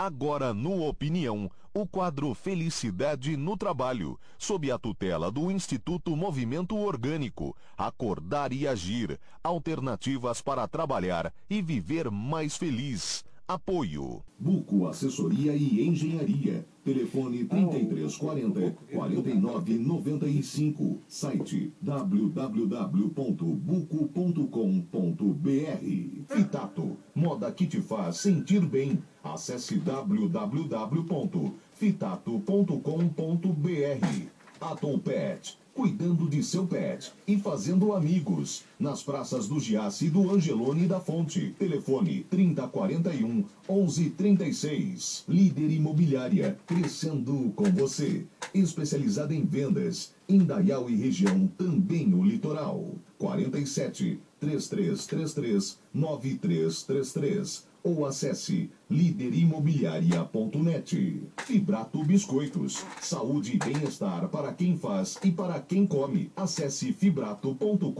Agora no Opinião, o quadro Felicidade no Trabalho, sob a tutela do Instituto Movimento Orgânico. Acordar e agir. Alternativas para trabalhar e viver mais feliz. Apoio. Buco Assessoria e Engenharia. Telefone 3340 4995. Site www.buco.com.br. Fitato. Moda que te faz sentir bem. Acesse www.fitato.com.br. Atom Pet cuidando de seu pet e fazendo amigos. Nas praças do Giasse do Angelone e da Fonte. Telefone 3041 1136. Líder Imobiliária, crescendo com você. Especializada em vendas. Indaial e região, também no litoral. 47 3333 9333 ou acesse liderimobiliaria.net. Fibrato Biscoitos. Saúde e bem-estar para quem faz e para quem come. Acesse fibrato.com.br.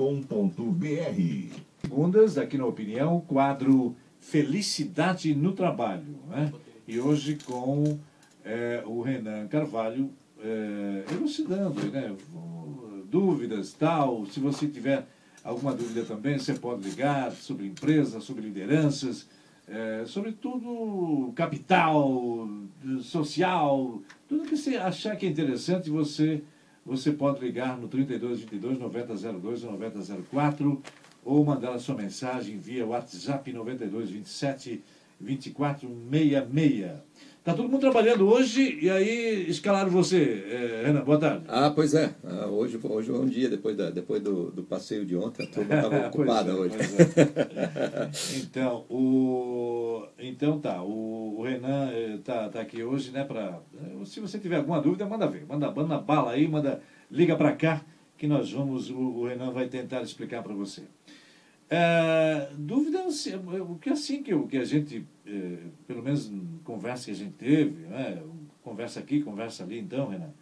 Segundas, aqui na Opinião, quadro Felicidade no Trabalho. Né? E hoje com é, o Renan Carvalho é, elucidando né? dúvidas tal. Se você tiver alguma dúvida também, você pode ligar sobre empresas, sobre lideranças é, sobretudo capital, social, tudo que você achar que é interessante, você, você pode ligar no 3222 9002 ou 9004 ou mandar a sua mensagem via WhatsApp 9227 2466. Está todo mundo trabalhando hoje e aí escalaram você, é, Renan. Boa tarde. Ah, pois é. Ah, hoje, hoje é um dia depois, da, depois do, do passeio de ontem. A turma estava ocupada é, hoje. É. então, o, então tá. O, o Renan está tá aqui hoje, né? Pra, se você tiver alguma dúvida, manda ver. Manda, manda bala aí, manda, liga para cá que nós vamos. O, o Renan vai tentar explicar para você. É, dúvida, o que assim que, que a gente, é, pelo menos conversa que a gente teve, né, conversa aqui, conversa ali, então, Renan,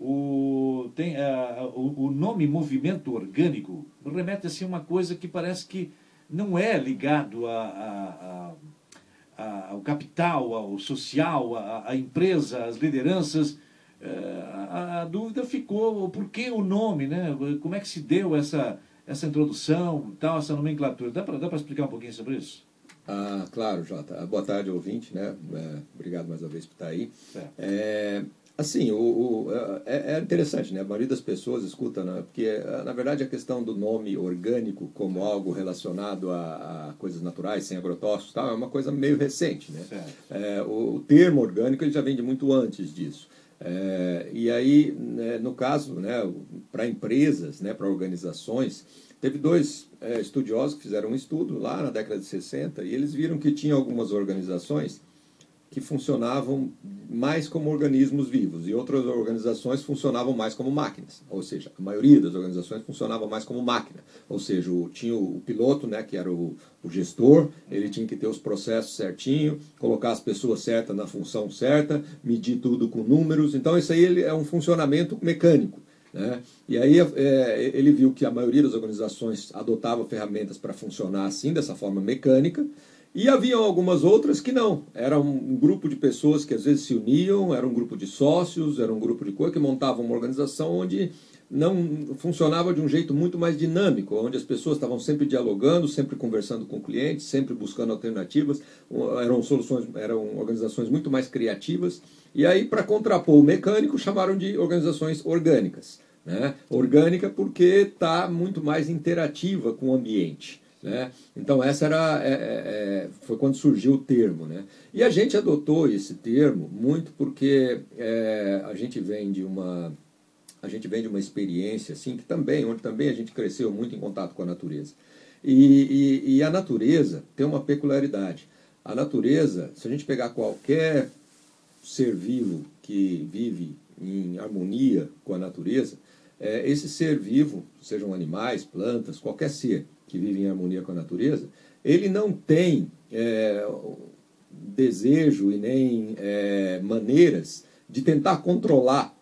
o, tem, é, o, o, nome movimento orgânico remete assim, a uma coisa que parece que não é ligado a, a, a, ao capital, ao social, à empresa, às lideranças. É, a, dúvida ficou por que o nome, né? como é que se deu essa essa introdução, tal, essa nomenclatura. Dá para explicar um pouquinho sobre isso? Ah, claro, Jota. Boa tarde, ouvinte, né? É, obrigado mais uma vez por estar aí. É, assim, o, o é, é, interessante, né? A maioria das pessoas escuta, né? Porque, na verdade, a questão do nome orgânico como algo relacionado a, a coisas naturais, sem agrotóxicos tal, é uma coisa meio recente, né? É, o, o termo orgânico ele já vem de muito antes disso. É, e aí, né, no caso, né, para empresas, né, para organizações, teve dois é, estudiosos que fizeram um estudo lá na década de 60 e eles viram que tinha algumas organizações que funcionavam mais como organismos vivos e outras organizações funcionavam mais como máquinas, ou seja, a maioria das organizações funcionava mais como máquina, ou seja, o, tinha o, piloto, né, que era o, o, gestor, ele tinha que ter os processos certinho, colocar as pessoas certas na função certa, medir tudo com números, então isso aí ele é um funcionamento mecânico. Né? E aí é, ele viu que a maioria das organizações adotava ferramentas para funcionar assim, dessa forma mecânica, e havia algumas outras que não. Era um grupo de pessoas que às vezes se uniam, era um grupo de sócios, era um grupo de coisa que montavam uma organização onde não funcionava de um jeito muito mais dinâmico, onde as pessoas estavam sempre dialogando, sempre conversando com clientes, sempre buscando alternativas, eram soluções, eram organizações muito mais criativas. E aí, para contrapor o mecânico, chamaram de organizações orgânicas. Né? Orgânica porque está muito mais interativa com o ambiente. Né? Então essa era é, é, é, foi quando surgiu o termo, né? E a gente adotou esse termo muito porque é, a gente vem de uma a gente vem de uma experiência assim que também onde também a gente cresceu muito em contato com a natureza e, e, e a natureza tem uma peculiaridade. A natureza, se a gente pegar qualquer ser vivo que vive em harmonia com a natureza, é, esse ser vivo, sejam animais, plantas, qualquer ser, que vive em harmonia com a natureza, ele não tem é, desejo e nem é, maneiras de tentar controlar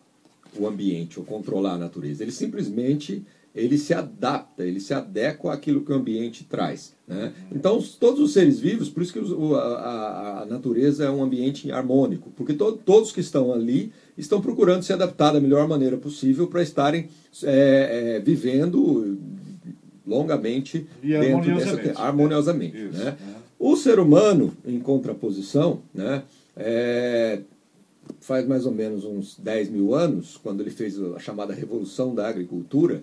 o ambiente ou controlar a natureza. Ele simplesmente ele se adapta, ele se adequa àquilo que o ambiente traz. Né? Então, todos os seres vivos, por isso que a, a, a natureza é um ambiente harmônico, porque to, todos que estão ali estão procurando se adaptar da melhor maneira possível para estarem é, é, vivendo longamente e dentro harmoniosamente. dessa harmoniosamente. Né? O ser humano, em contraposição, né, é, faz mais ou menos uns 10 mil anos, quando ele fez a chamada Revolução da Agricultura,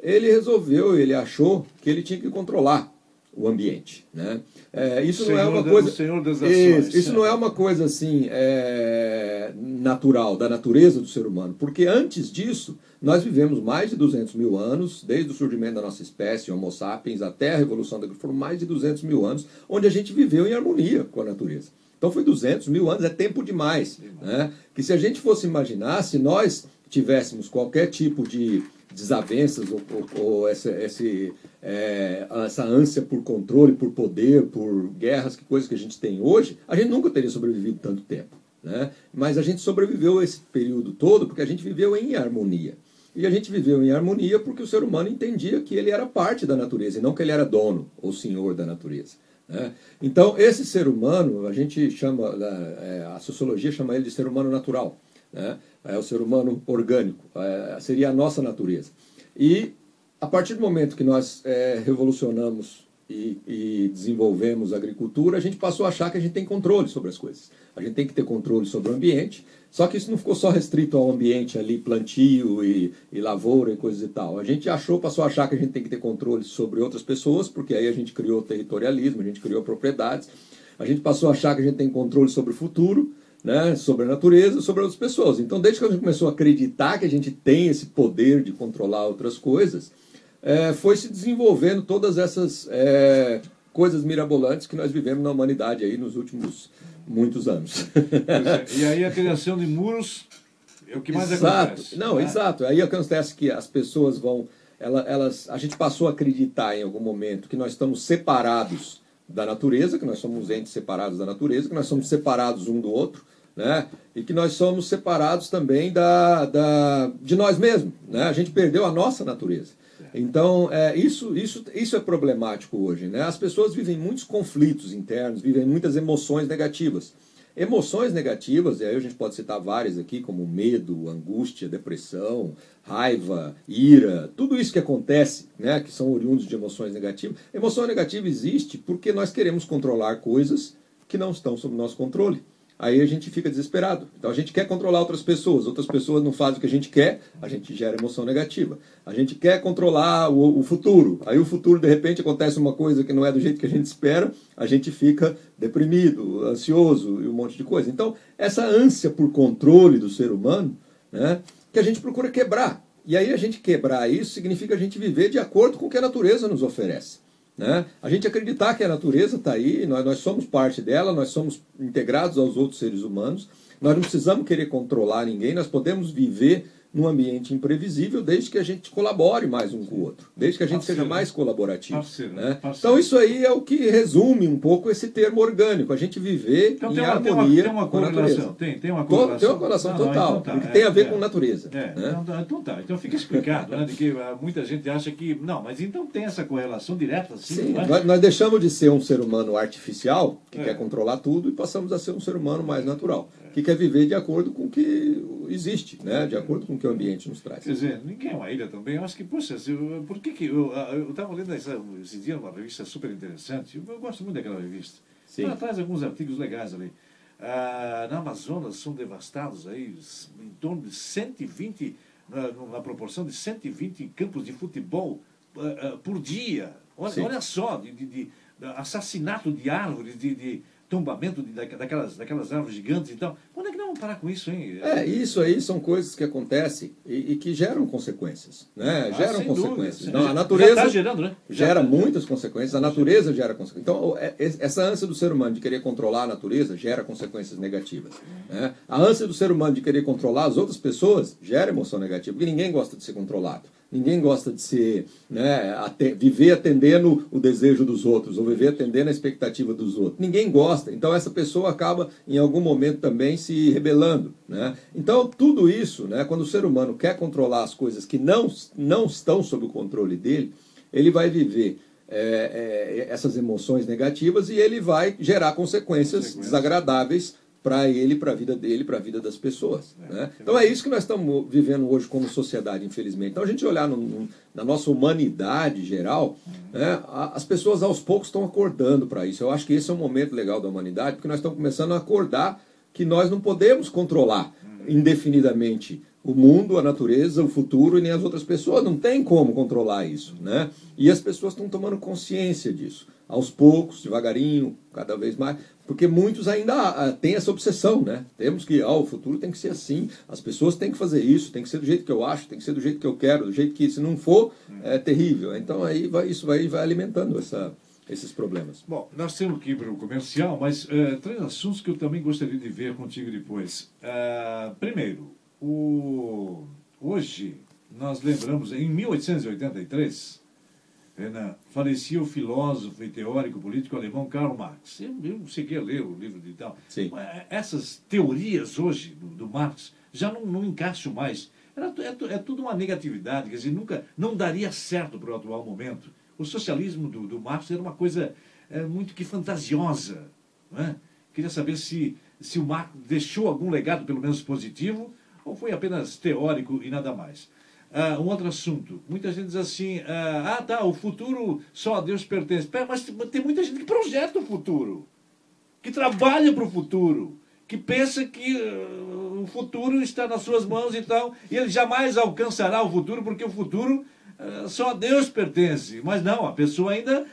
ele resolveu, ele achou que ele tinha que controlar o ambiente. Né? É, isso Senhor não é uma da- coisa. ações, isso, isso é. não é uma coisa assim é, natural, da natureza do ser humano. Porque antes disso, nós vivemos mais de 200 mil anos, desde o surgimento da nossa espécie, Homo sapiens, até a Revolução da Agricultura, foram mais de 200 mil anos, onde a gente viveu em harmonia com a natureza. Então foi 200 mil anos, é tempo demais. Né? Que se a gente fosse imaginar, se nós tivéssemos qualquer tipo de desavenças ou, ou- ou essa, esse, é, essa ânsia por controle, por poder, por guerras, que coisas que a gente tem hoje, a gente nunca teria sobrevivido tanto tempo. Né? Mas a gente sobreviveu esse período todo porque a gente viveu em harmonia. E a gente viveu em harmonia porque o ser humano entendia que ele era parte da natureza e não que ele era dono ou senhor da natureza. né? Então, esse ser humano, a gente chama, é, a sociologia chama ele de ser humano natural. Né? É o ser humano orgânico, é, seria a nossa natureza. E a partir do momento que nós é, revolucionamos e, e desenvolvemos a agricultura, a gente passou a achar que a gente tem controle sobre as coisas. A gente tem que ter controle sobre o ambiente, só que isso não ficou só restrito ao ambiente ali, plantio e, e lavoura e coisas e tal. A gente achou, passou a achar que a gente tem que ter controle sobre outras pessoas, porque aí a gente criou territorialismo, a gente criou propriedades. A gente passou a achar que a gente tem controle sobre o futuro, né, sobre a natureza, sobre outras pessoas. Então, desde que a gente começou a acreditar que a gente tem esse poder de controlar outras coisas, é, foi se desenvolvendo todas essas é, coisas mirabolantes que nós vivemos na humanidade aí nos últimos muitos anos. É. E aí a criação de muros é o que mais exato. acontece. Não, né? exato. Aí acontece que as pessoas vão. ela- Elas, a gente passou a acreditar em algum momento que nós estamos separados da natureza, que nós somos entes separados da natureza, que nós somos separados um do outro, né? E que nós somos separados também da, da, de nós mesmos, né? A gente perdeu a nossa natureza. Então, é, isso, isso, isso é problemático hoje, né? As pessoas vivem muitos conflitos internos, vivem muitas emoções negativas. Emoções negativas, e aí a gente pode citar várias aqui, como medo, angústia, depressão, raiva, ira, tudo isso que acontece, né, que são oriundos de emoções negativas. Emoção negativa existe porque nós queremos controlar coisas que não estão sob nosso controle. Aí a gente fica desesperado. Então a gente quer controlar outras pessoas, outras pessoas não fazem o que a gente quer, a gente gera emoção negativa. A gente quer controlar o, o futuro, aí o futuro de repente acontece uma coisa que não é do jeito que a gente espera, a gente fica deprimido, ansioso e um monte de coisa. Então essa ânsia por controle do ser humano, né, que a gente procura quebrar. E aí a gente quebrar isso significa a gente viver de acordo com o que a natureza nos oferece. Né? A gente acreditar que a natureza está aí, nós, nós somos parte dela, nós somos integrados aos outros seres humanos, nós não precisamos querer controlar ninguém, nós podemos viver num ambiente imprevisível desde que a gente colabore mais um com o outro, desde que a gente Parceiro, seja mais colaborativo. Parceiro, né? parceiro. Então isso aí é o que resume um pouco esse termo orgânico, a gente viver Então em tem uma, tem uma, harmonia tem uma com a natureza. Tem, tem uma correlação. Tem uma correlação Não, não, total, então tá, é, tem a ver é. com natureza. É, né? então, tá, então tá. Então fica explicado, né? De que ah, muita gente acha que. Não, mas então tem essa correlação direta, assim, Sim, é? nós, nós deixamos de ser um ser humano artificial, que É. quer controlar tudo, e passamos a ser um ser humano mais natural, que quer viver de acordo com o que existe, né? de acordo com o que o ambiente nos traz. Quer dizer, ninguém é uma ilha também. Eu acho que, poxa, eu- por que que. Eu estava lendo essa, esse dia uma revista super interessante. Eu, eu gosto muito daquela revista. Sim. Ela traz alguns artigos legais ali. Ah, na Amazonas são devastados aí em torno de 120, na, na proporção de 120 campos de futebol ah, ah, por dia. Olha, olha só, de, de- de assassinato de árvores, de, de tombamento de, daque- daquelas, daquelas árvores gigantes e tal. Quando é que nós vamos parar com isso, hein? É, isso aí são coisas que acontecem e, e que geram consequências, né? Ah, geram consequências. dúvida. Então, Já- a natureza já tá gerando, né? Gera tá- muitas consequências, a natureza gera consequências. Então, é- essa ânsia do ser humano de querer controlar a natureza gera consequências negativas. né? A ânsia do ser humano de querer controlar as outras pessoas gera emoção negativa, porque ninguém gosta de ser controlado. Ninguém gosta de ser, né, viver atendendo o desejo dos outros, ou viver atendendo a expectativa dos outros. Ninguém gosta. Então essa pessoa acaba, em algum momento, também se rebelando. Né? Então, tudo isso, né, quando o ser humano quer controlar as coisas que não, não estão sob o controle dele, ele vai viver é, é, essas emoções negativas e ele vai gerar consequências desagradáveis para ele, para a vida dele, para a vida das pessoas. É, né? Então é isso que nós estamos vivendo hoje como sociedade, infelizmente. Então a gente olhar no, no, na nossa humanidade geral, né, as pessoas aos poucos estão acordando para isso. Eu acho que esse é um momento legal da humanidade, porque nós estamos começando a acordar que nós não podemos controlar indefinidamente o mundo, a natureza, o futuro e nem as outras pessoas. Não tem como controlar isso. Né? E as pessoas estão tomando consciência disso. Aos poucos, devagarinho, cada vez mais. Porque muitos ainda ah, têm essa obsessão, né? Temos que, ah, o futuro tem que ser assim, as pessoas têm que fazer isso, tem que ser do jeito que eu acho, tem que ser do jeito que eu quero, do jeito que, se não for, é terrível. Então aí vai, isso vai, vai alimentando essa, esses problemas. Bom, nós temos que ir para o comercial, mas é, três assuntos que eu também gostaria de ver contigo depois. Uh, primeiro, o, hoje nós lembramos, em 1883, Renan, falecia o filósofo e teórico político alemão Karl Marx. Eu, eu cheguei a ler o livro de tal. Sim. É, essas teorias hoje do, do Marx já não, não encaixam mais. Era, é, é, tudo uma negatividade, quer dizer, nunca, não daria certo para o atual momento. O socialismo do, do Marx era uma coisa é, muito que fantasiosa. Né? Queria saber se, se o Marx deixou algum legado, pelo menos positivo, ou foi apenas teórico e nada mais. Uh, um outro assunto. Muita gente diz assim: uh, ah, tá, o futuro só a Deus pertence. Mas tem muita gente que projeta o futuro, que trabalha para o futuro, que pensa que uh, o futuro está nas suas mãos e tal, e ele jamais alcançará o futuro, porque o futuro só a Deus pertence. Mas não, a pessoa ainda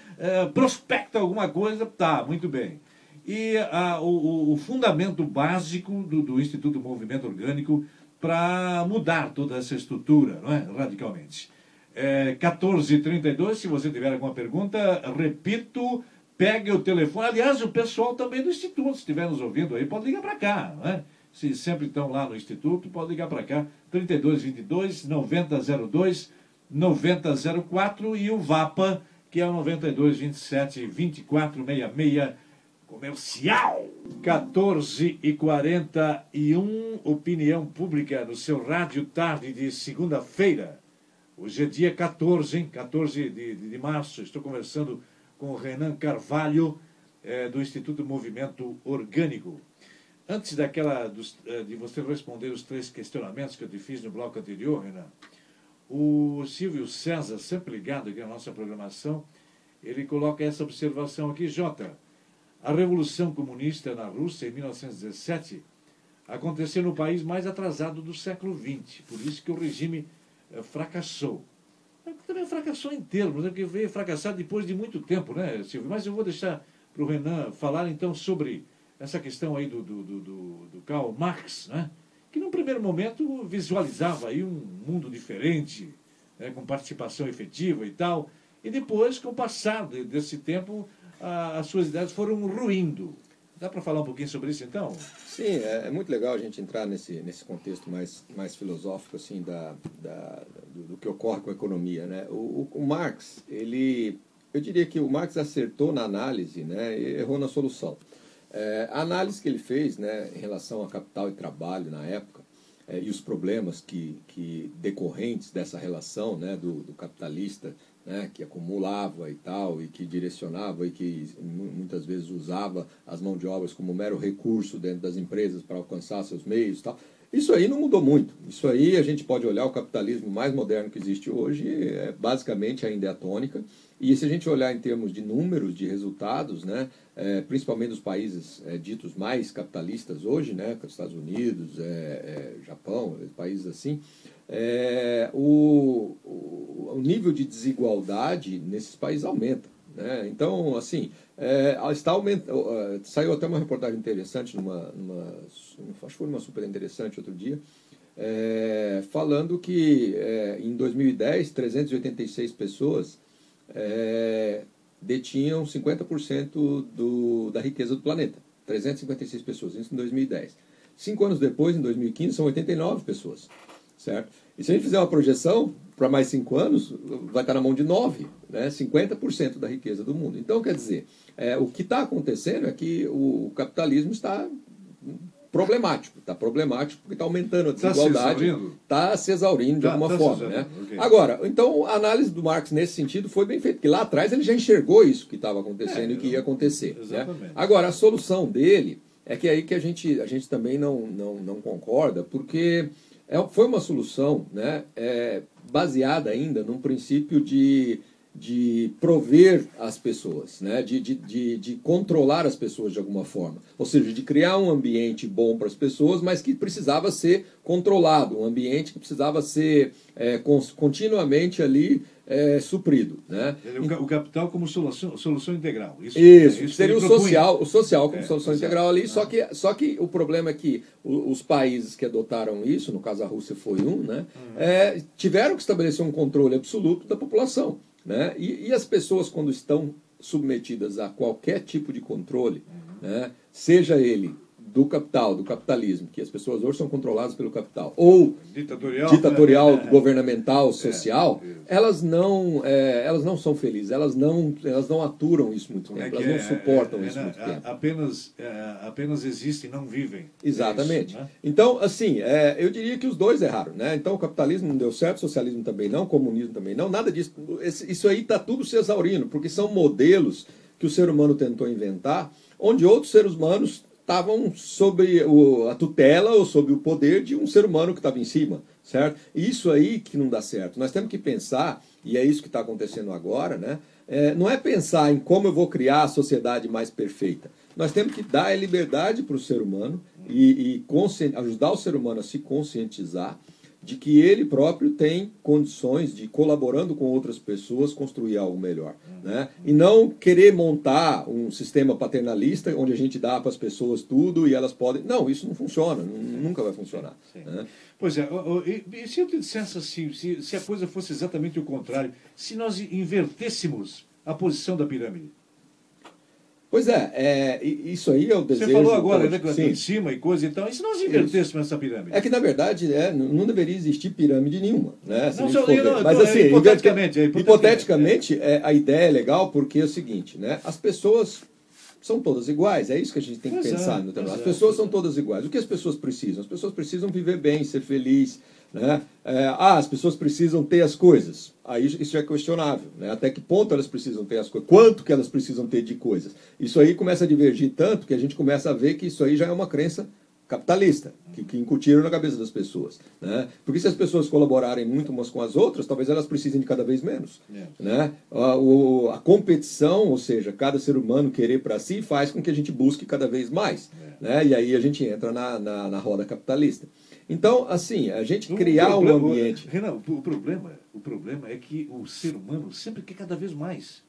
prospecta alguma coisa, tá, muito bem. E o, o, fundamento básico do, do Instituto Movimento Orgânico para mudar toda essa estrutura, não é? radicalmente. É, 14h32, se você tiver alguma pergunta, repito, pegue o telefone. Aliás, o pessoal também do Instituto, se estiver nos ouvindo aí, pode ligar para cá. Não é? Se sempre estão lá no Instituto, pode ligar para cá. 3222 9002 9004 e o VAPA, que é o 9227 2466 Comercial. 14 e 41 opinião pública no seu rádio tarde de segunda-feira. Hoje é dia 14, hein? 14 de, de, de março. Estou conversando com o Renan Carvalho, é, do Instituto Movimento Orgânico. Antes daquela dos, é, de você responder os três questionamentos que eu te fiz no bloco anterior, Renan, o Silvio César, sempre ligado aqui na nossa programação, ele coloca essa observação aqui, Jota. A Revolução Comunista na Rússia, em 1917, aconteceu no país mais atrasado do século XX. Por isso que o regime eh, fracassou. Também fracassou em termos, né? porque veio fracassar depois de muito tempo, né, Silvio? Mas eu vou deixar para o Renan falar então sobre essa questão aí do, do, do, do Karl Marx, né? que num primeiro momento visualizava aí um mundo diferente, né? com participação efetiva e tal, e depois, com o passar desse tempo, as suas ideias foram ruindo. Dá para falar um pouquinho sobre isso, então? Sim, é, é, muito legal a gente entrar nesse, nesse contexto mais, mais filosófico assim da, da do, do, que ocorre com a economia. Né? O, o, Marx, ele, eu diria que o Marx acertou na análise né, e errou na solução. É, a análise que ele fez né, em relação a capital e trabalho na época é, e os problemas que, que decorrentes dessa relação né, do, do capitalista né, que acumulava e tal, e que direcionava e que muitas vezes usava as mãos de obras como mero recurso dentro das empresas para alcançar seus meios e tal. Isso aí não mudou muito. Isso aí a gente pode olhar o capitalismo mais moderno que existe hoje, é, basicamente ainda é a tônica. E se a gente olhar em termos de números, de resultados, né, é, principalmente dos países é, ditos mais capitalistas hoje, né, Estados Unidos, é, é, Japão, países assim, é, o, o, nível de desigualdade nesses países aumenta. Né? Então, assim, é, está aumentando. Saiu até uma reportagem interessante, numa, numa, acho que foi numa super interessante outro dia, é, falando que é, em 2010, 386 pessoas é, detinham 50% do, da riqueza do planeta. 356 pessoas, isso em 2010. Cinco anos depois, em 2015, são 89 pessoas certo? E se a gente fizer uma projeção, para mais cinco anos, vai estar na mão de nove, né? 50% da riqueza do mundo. Então, quer dizer, é, o que está acontecendo é que o capitalismo está problemático. Está problemático porque está aumentando a tá desigualdade. Está se, exaurindo de tá, alguma tá forma. Né? Okay. Agora, então a análise do Marx nesse sentido foi bem feita, porque lá atrás ele já enxergou isso que estava acontecendo é, e que ia acontecer. Né? Agora, a solução dele é que é aí que a gente, a gente também não, não, não concorda, porque é, foi uma solução né, é, baseada ainda num princípio de de prover as pessoas, né? de, de, de, de, controlar as pessoas de alguma forma. Ou seja, de criar um ambiente bom para as pessoas, mas que precisava ser controlado, um ambiente que precisava ser é, continuamente ali é, suprido. Né? O capital como solução, solução integral. Isso, isso, é, isso seria o social, o social como é, solução integral ali, ah. só, que, só que o problema é que os países que adotaram isso, no caso a Rússia foi um, né, uhum. tiveram que estabelecer um controle absoluto da população. Né? E, e, as pessoas, quando estão submetidas a qualquer tipo de controle, uhum. né? seja ele do capital, do capitalismo, que as pessoas hoje são controladas pelo capital, ou ditatorial, ditatorial né? governamental, é, social, é, elas não é, elas não são felizes, elas não elas não aturam isso muito tempo, elas não é, suportam é, isso muito tempo. Apenas apenas existem, não vivem. Exatamente. Isso, né? Então, assim, eu diria que os dois erraram, né? Então, o capitalismo não deu certo, o socialismo também não, o comunismo também não, nada disso. Isso aí está tudo se exaurindo, porque são modelos que o ser humano tentou inventar, onde outros seres humanos estavam sob o, a tutela ou sob o poder de um ser humano que estava em cima, certo? Isso aí que não dá certo. Nós temos que pensar, e é isso que está acontecendo agora, né? É, não é pensar em como eu vou criar a sociedade mais perfeita. Nós temos que dar liberdade para o ser humano e, e ajudar o ser humano a se conscientizar de que ele próprio tem condições de, colaborando com outras pessoas, construir algo melhor. Né? E não querer montar um sistema paternalista onde a gente dá para as pessoas tudo e elas podem. Não, isso não funciona, nunca vai funcionar. Né? Pois é, e se eu te dissesse assim, se, se a coisa fosse exatamente o contrário, se nós invertêssemos a posição da pirâmide? Pois é, é, isso aí é o desejo. Você falou agora, né, que está em cima e coisa e tal. E se nós invertêssemos essa pirâmide? É que, na verdade, é, não deveria existir pirâmide nenhuma. Né, não, só, não, Mas, assim, é, hipoteticamente, é, hipoteticamente, é. a ideia é legal porque é o seguinte, né, as pessoas são todas iguais. É isso que a gente tem que pensar. no As pessoas são todas iguais. O que as pessoas precisam? As pessoas precisam viver bem, ser felizes, né? É, ah, as pessoas precisam ter as coisas. Aí isso é questionável. Né? Até que ponto elas precisam ter as coisas? Quanto que elas precisam ter de coisas? Isso aí começa a divergir tanto que a gente começa a ver que isso aí já é uma crença capitalista, que, que incutiram na cabeça das pessoas. Né? Porque se as pessoas colaborarem muito umas com as outras, talvez elas precisem de cada vez menos. É. Né? A, o, a, competição, ou seja, cada ser humano querer para si, faz com que a gente busque cada vez mais. É. Né? E aí a gente entra na, na, na roda capitalista. Então, assim, a gente criar problema, um ambiente. Renan, o problema, o problema é que o ser humano sempre quer cada vez mais.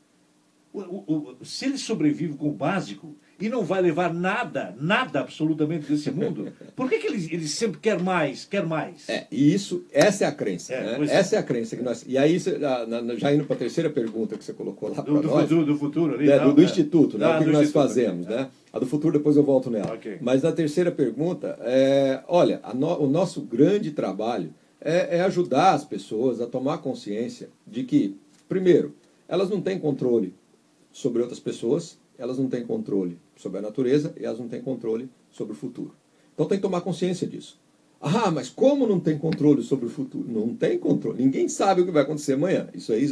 O, o, o, se ele sobrevive com o básico e não vai levar nada, nada absolutamente desse mundo, por que, que ele, ele sempre quer mais, quer mais? É, e isso, essa é a crença. É, né? Essa é. é a crença que nós. E aí, já indo para a terceira pergunta que você colocou lá para nós. Futuro, do futuro, ali, né, do, do, Instituto, né? Ah, o que nós fazemos, né? A do futuro depois eu volto nela. Okay. Mas na terceira pergunta, é, olha, no, o nosso grande trabalho é, é ajudar as pessoas a tomar consciência de que, primeiro, elas não têm controle sobre outras pessoas, elas não têm controle sobre a natureza e elas não têm controle sobre o futuro. Então tem que tomar consciência disso. Ah, mas como não tem controle sobre o futuro? Não tem controle. Ninguém sabe o que vai acontecer amanhã. Isso aí.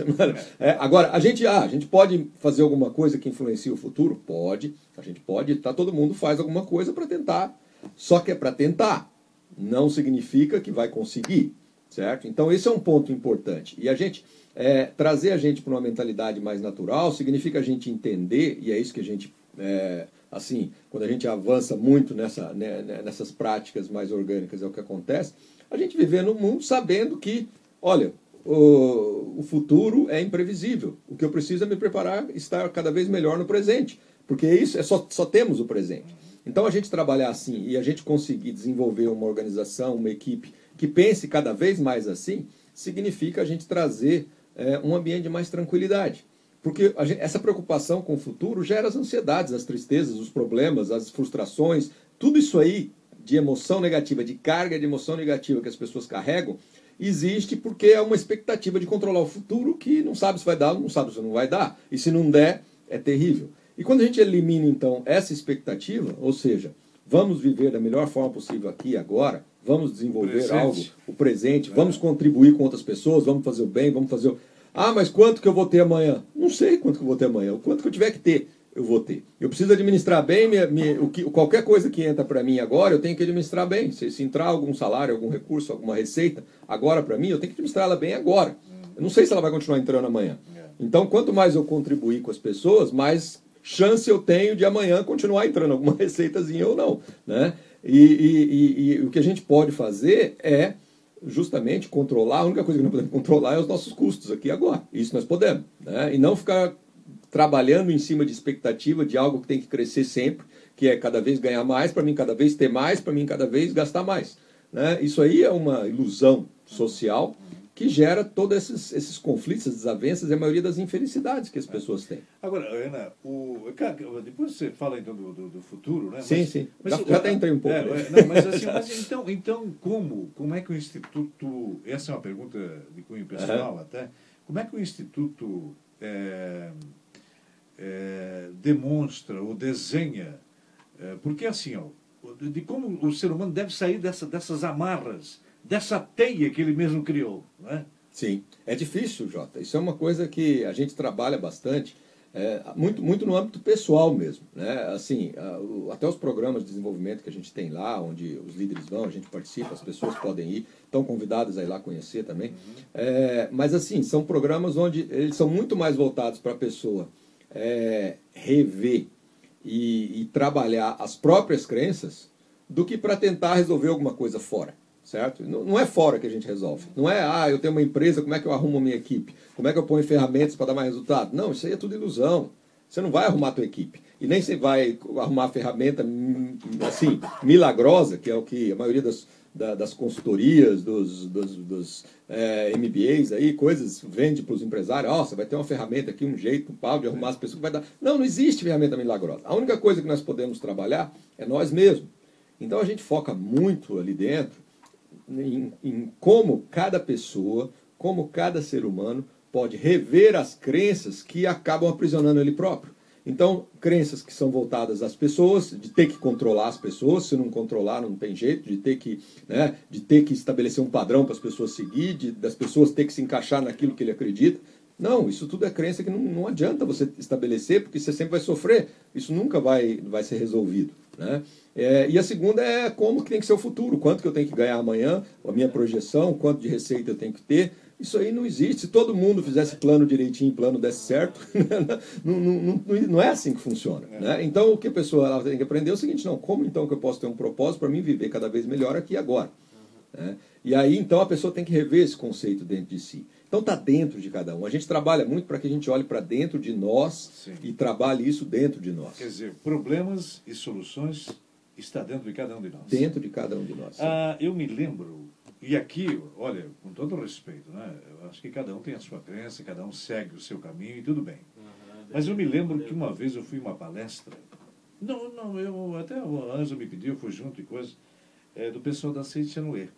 É, agora, a gente, ah, a gente pode fazer alguma coisa que influencie o futuro? Pode. A gente pode. Tá, todo mundo faz alguma coisa para tentar. Só que é para tentar. Não significa que vai conseguir, certo? Então esse é um ponto importante. E a gente é, trazer a gente para uma mentalidade mais natural significa a gente entender e é isso que a gente é, assim, quando a gente avança muito nessa, né, né, nessas práticas mais orgânicas, é o que acontece, a gente viver no mundo sabendo que, olha, o, o futuro é imprevisível. O que eu preciso é me preparar, estar cada vez melhor no presente, porque isso é só, só temos o presente. Então a gente trabalhar assim e a gente conseguir desenvolver uma organização, uma equipe que pense cada vez mais assim, significa a gente trazer é, um ambiente de mais tranquilidade. Porque gente, essa preocupação com o futuro gera as ansiedades, as tristezas, os problemas, as frustrações, tudo isso aí de emoção negativa, de carga de emoção negativa que as pessoas carregam, existe porque é uma expectativa de controlar o futuro que não sabe se vai dar, não sabe se não vai dar. E se não der, é terrível. E quando a gente elimina, então, essa expectativa, ou seja, vamos viver da melhor forma possível aqui e agora, vamos desenvolver o algo, o presente, é. vamos contribuir com outras pessoas, vamos fazer o bem, vamos fazer o. Ah, mas quanto que eu vou ter amanhã? Não sei quanto que eu vou ter amanhã. O quanto que eu tiver que ter, eu vou ter. Eu preciso administrar bem minha, minha, o que, qualquer coisa que entra para mim agora, eu tenho que administrar bem. Se, se, entrar algum salário, algum recurso, alguma receita agora para mim, eu tenho que administrar ela bem agora. Eu não sei se ela vai continuar entrando amanhã. É. Então, quanto mais eu contribuir com as pessoas, mais chance eu tenho de amanhã continuar entrando alguma receitazinha ou não. Né? E, e, e, e o que a gente pode fazer é justamente controlar, a única coisa que não podemos controlar é os nossos custos aqui agora. Isso nós podemos. Né? E não ficar trabalhando em cima de expectativa de algo que tem que crescer sempre, que é cada vez ganhar mais, para mim cada vez ter mais, para mim cada vez gastar mais. Né? Isso aí é uma ilusão social que gera todos esses, esses conflitos, essas desavenças e a maioria das infelicidades que as pessoas têm. Agora, Ana, o, depois você fala então do, do, do futuro, né? Sim, mas, sim. Mas, já, já até entrei um pouco. É, não, mas, assim, mas então, então como, como é que o Instituto, essa é uma pergunta de cunho pessoal uhum. até, como é que o Instituto é, é, demonstra ou desenha, é, porque assim, ó, de como o ser humano deve sair dessa, dessas amarras dessa teia que ele mesmo criou. Não é? Sim, é difícil, Jota. Isso é uma coisa que a gente trabalha bastante, é, muito, muito no âmbito pessoal mesmo. Né? Assim, até os programas de desenvolvimento que a gente tem lá, onde os líderes vão, a gente participa, as pessoas podem ir, estão convidadas a ir lá conhecer também. Uhum. É, mas assim, são programas onde eles são muito mais voltados para a pessoa é, rever e, e trabalhar as próprias crenças do que para tentar resolver alguma coisa fora certo? Não, é fora que a gente resolve. Não é, ah, eu tenho uma empresa, como é que eu arrumo a minha equipe? Como é que eu ponho ferramentas para dar mais resultado? Não, isso aí é tudo ilusão. Você não vai arrumar a tua equipe. E nem você vai arrumar a ferramenta, hum, assim, milagrosa, que é o que a maioria das, das consultorias, dos, dos, dos é, MBAs aí, coisas, vende para os empresários, ó, oh, você vai ter uma ferramenta aqui, um jeito, um pau de arrumar as pessoas que vai dar. Não, não existe ferramenta milagrosa. A única coisa que nós podemos trabalhar é nós mesmos. Então a gente foca muito ali dentro em, em como cada pessoa, como cada ser humano pode rever as crenças que acabam aprisionando ele próprio. Então, crenças que são voltadas às pessoas, de ter que controlar as pessoas, se não controlar não tem jeito, de ter que, né, de ter que estabelecer um padrão para as pessoas seguir, de, das pessoas ter que se encaixar naquilo que ele acredita. Não, isso tudo é crença que não, não adianta você estabelecer, porque você sempre vai sofrer. Isso nunca vai, vai ser resolvido. Né? É, e a segunda é como que tem que ser o futuro, quanto que eu tenho que ganhar amanhã, a minha projeção, quanto de receita eu tenho que ter. Isso aí não existe. Se todo mundo fizesse plano direitinho, plano desse certo, não, não, não, não, é assim que funciona. É. Né? Então, o que a pessoa tem que aprender é o seguinte: não, como então que eu posso ter um propósito para mim viver cada vez melhor aqui e agora? Né? E aí, então, a pessoa tem que rever esse conceito dentro de si. Então, está dentro de cada um. A gente trabalha muito para que a gente olhe para dentro de nós Sim. e trabalhe isso dentro de nós. Quer dizer, problemas e soluções está dentro de cada um de nós. Dentro de cada um de nós. Ah, eu me lembro, e aqui, olha, com todo respeito, né? Eu acho que cada um tem a sua crença, cada um segue o seu caminho e tudo bem. Uhum, Mas eu me lembro que uma vez eu fui uma palestra, não, não, eu até o Anjo me pediu, eu fui junto e coisa, é, do pessoal da Seite Noé.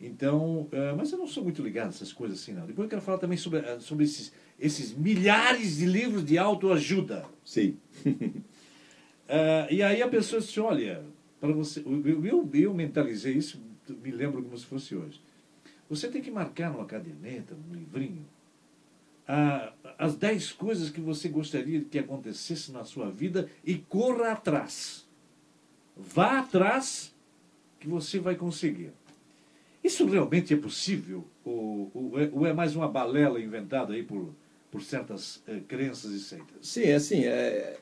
Então, é, mas eu não sou muito ligado a essas coisas assim, não. Depois eu quero falar também sobre, eh, sobre esses, esses milhares de livros de autoajuda. Sim. Uh, e aí a pessoa disse, olha, para você, eu, eu, eu, mentalizei isso, me lembro como se fosse hoje. Você tem que marcar numa caderneta, num livrinho, uh, as 10 coisas que você gostaria que acontecesse na sua vida e corra atrás. Vá atrás que você vai conseguir. Isso realmente é possível? Ou, ou, é, ou é mais uma balela inventada aí por, por certas uh, crenças e seitas? Sim, é assim, é,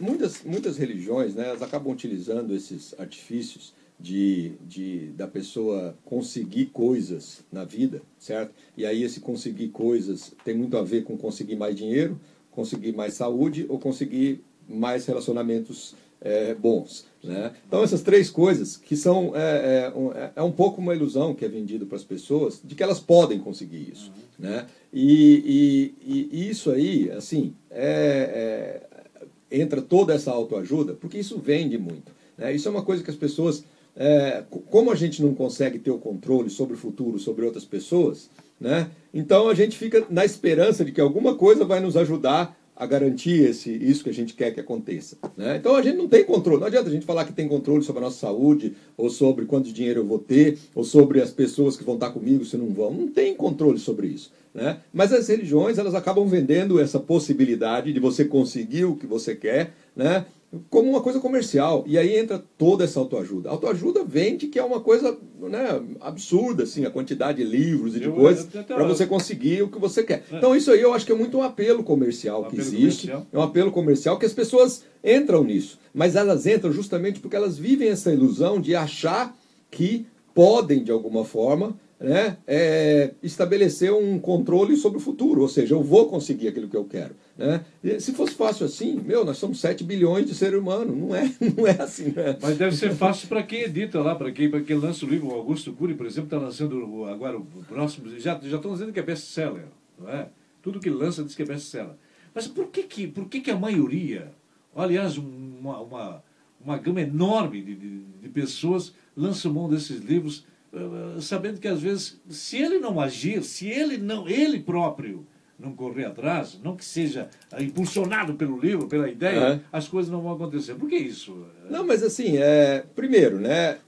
muitas, muitas religiões né, elas acabam utilizando esses artifícios de, de, da pessoa conseguir coisas na vida, certo? E aí esse conseguir coisas tem muito a ver com conseguir mais dinheiro, conseguir mais saúde ou conseguir mais relacionamentos é, bons. Né? Então essas três coisas que são é, é, um, é, é um pouco uma ilusão que é vendido para as pessoas de que elas podem conseguir isso. Uhum. Né? E, e, e, isso aí, assim, é, é entra toda essa autoajuda, porque isso vende muito. Né? Isso é uma coisa que as pessoas é, como a gente não consegue ter o controle sobre o futuro, sobre outras pessoas, né? Então a gente fica na esperança de que alguma coisa vai nos ajudar a garantir esse, isso que a gente quer que aconteça. Né? Então a gente não tem controle. Não adianta a gente falar que tem controle sobre a nossa saúde, ou sobre quanto dinheiro eu vou ter, ou sobre as pessoas que vão estar comigo se não vão. Não tem controle sobre isso. Né? Mas as religiões elas acabam vendendo essa possibilidade de você conseguir o que você quer, né? Como uma coisa comercial. E aí entra toda essa autoajuda. A autoajuda vende que é uma coisa né, absurda, assim, a quantidade de livros e de eu, coisas para você conseguir o que você quer. É. Então isso aí eu acho que é muito um apelo comercial um que apelo existe. Comercial. É um apelo comercial que as pessoas entram nisso. Mas elas entram justamente porque elas vivem essa ilusão de achar que podem, de alguma forma, né, é, estabelecer um controle sobre o futuro, ou seja, eu vou conseguir aquilo que eu quero. Né? se fosse fácil assim, meu, nós somos 7 bilhões de ser humano, não é, não é assim. Né? Mas deve ser fácil para quem edita lá, para quem, quem lança o livro, o Augusto Cury, por exemplo, está lançando agora o próximo, já, estão dizendo que é best-seller, não é? Tudo que lança diz que é best-seller. Mas por que, que, por que, que a maioria, aliás, uma, uma, uma gama enorme de, de, de pessoas lançam mão desses livros sabendo que às vezes, se ele não agir, se ele não, ele próprio não correr atrás, não que seja impulsionado pelo livro, pela ideia, as coisas não vão acontecer. Por que isso? Não, mas assim, é, primeiro, né?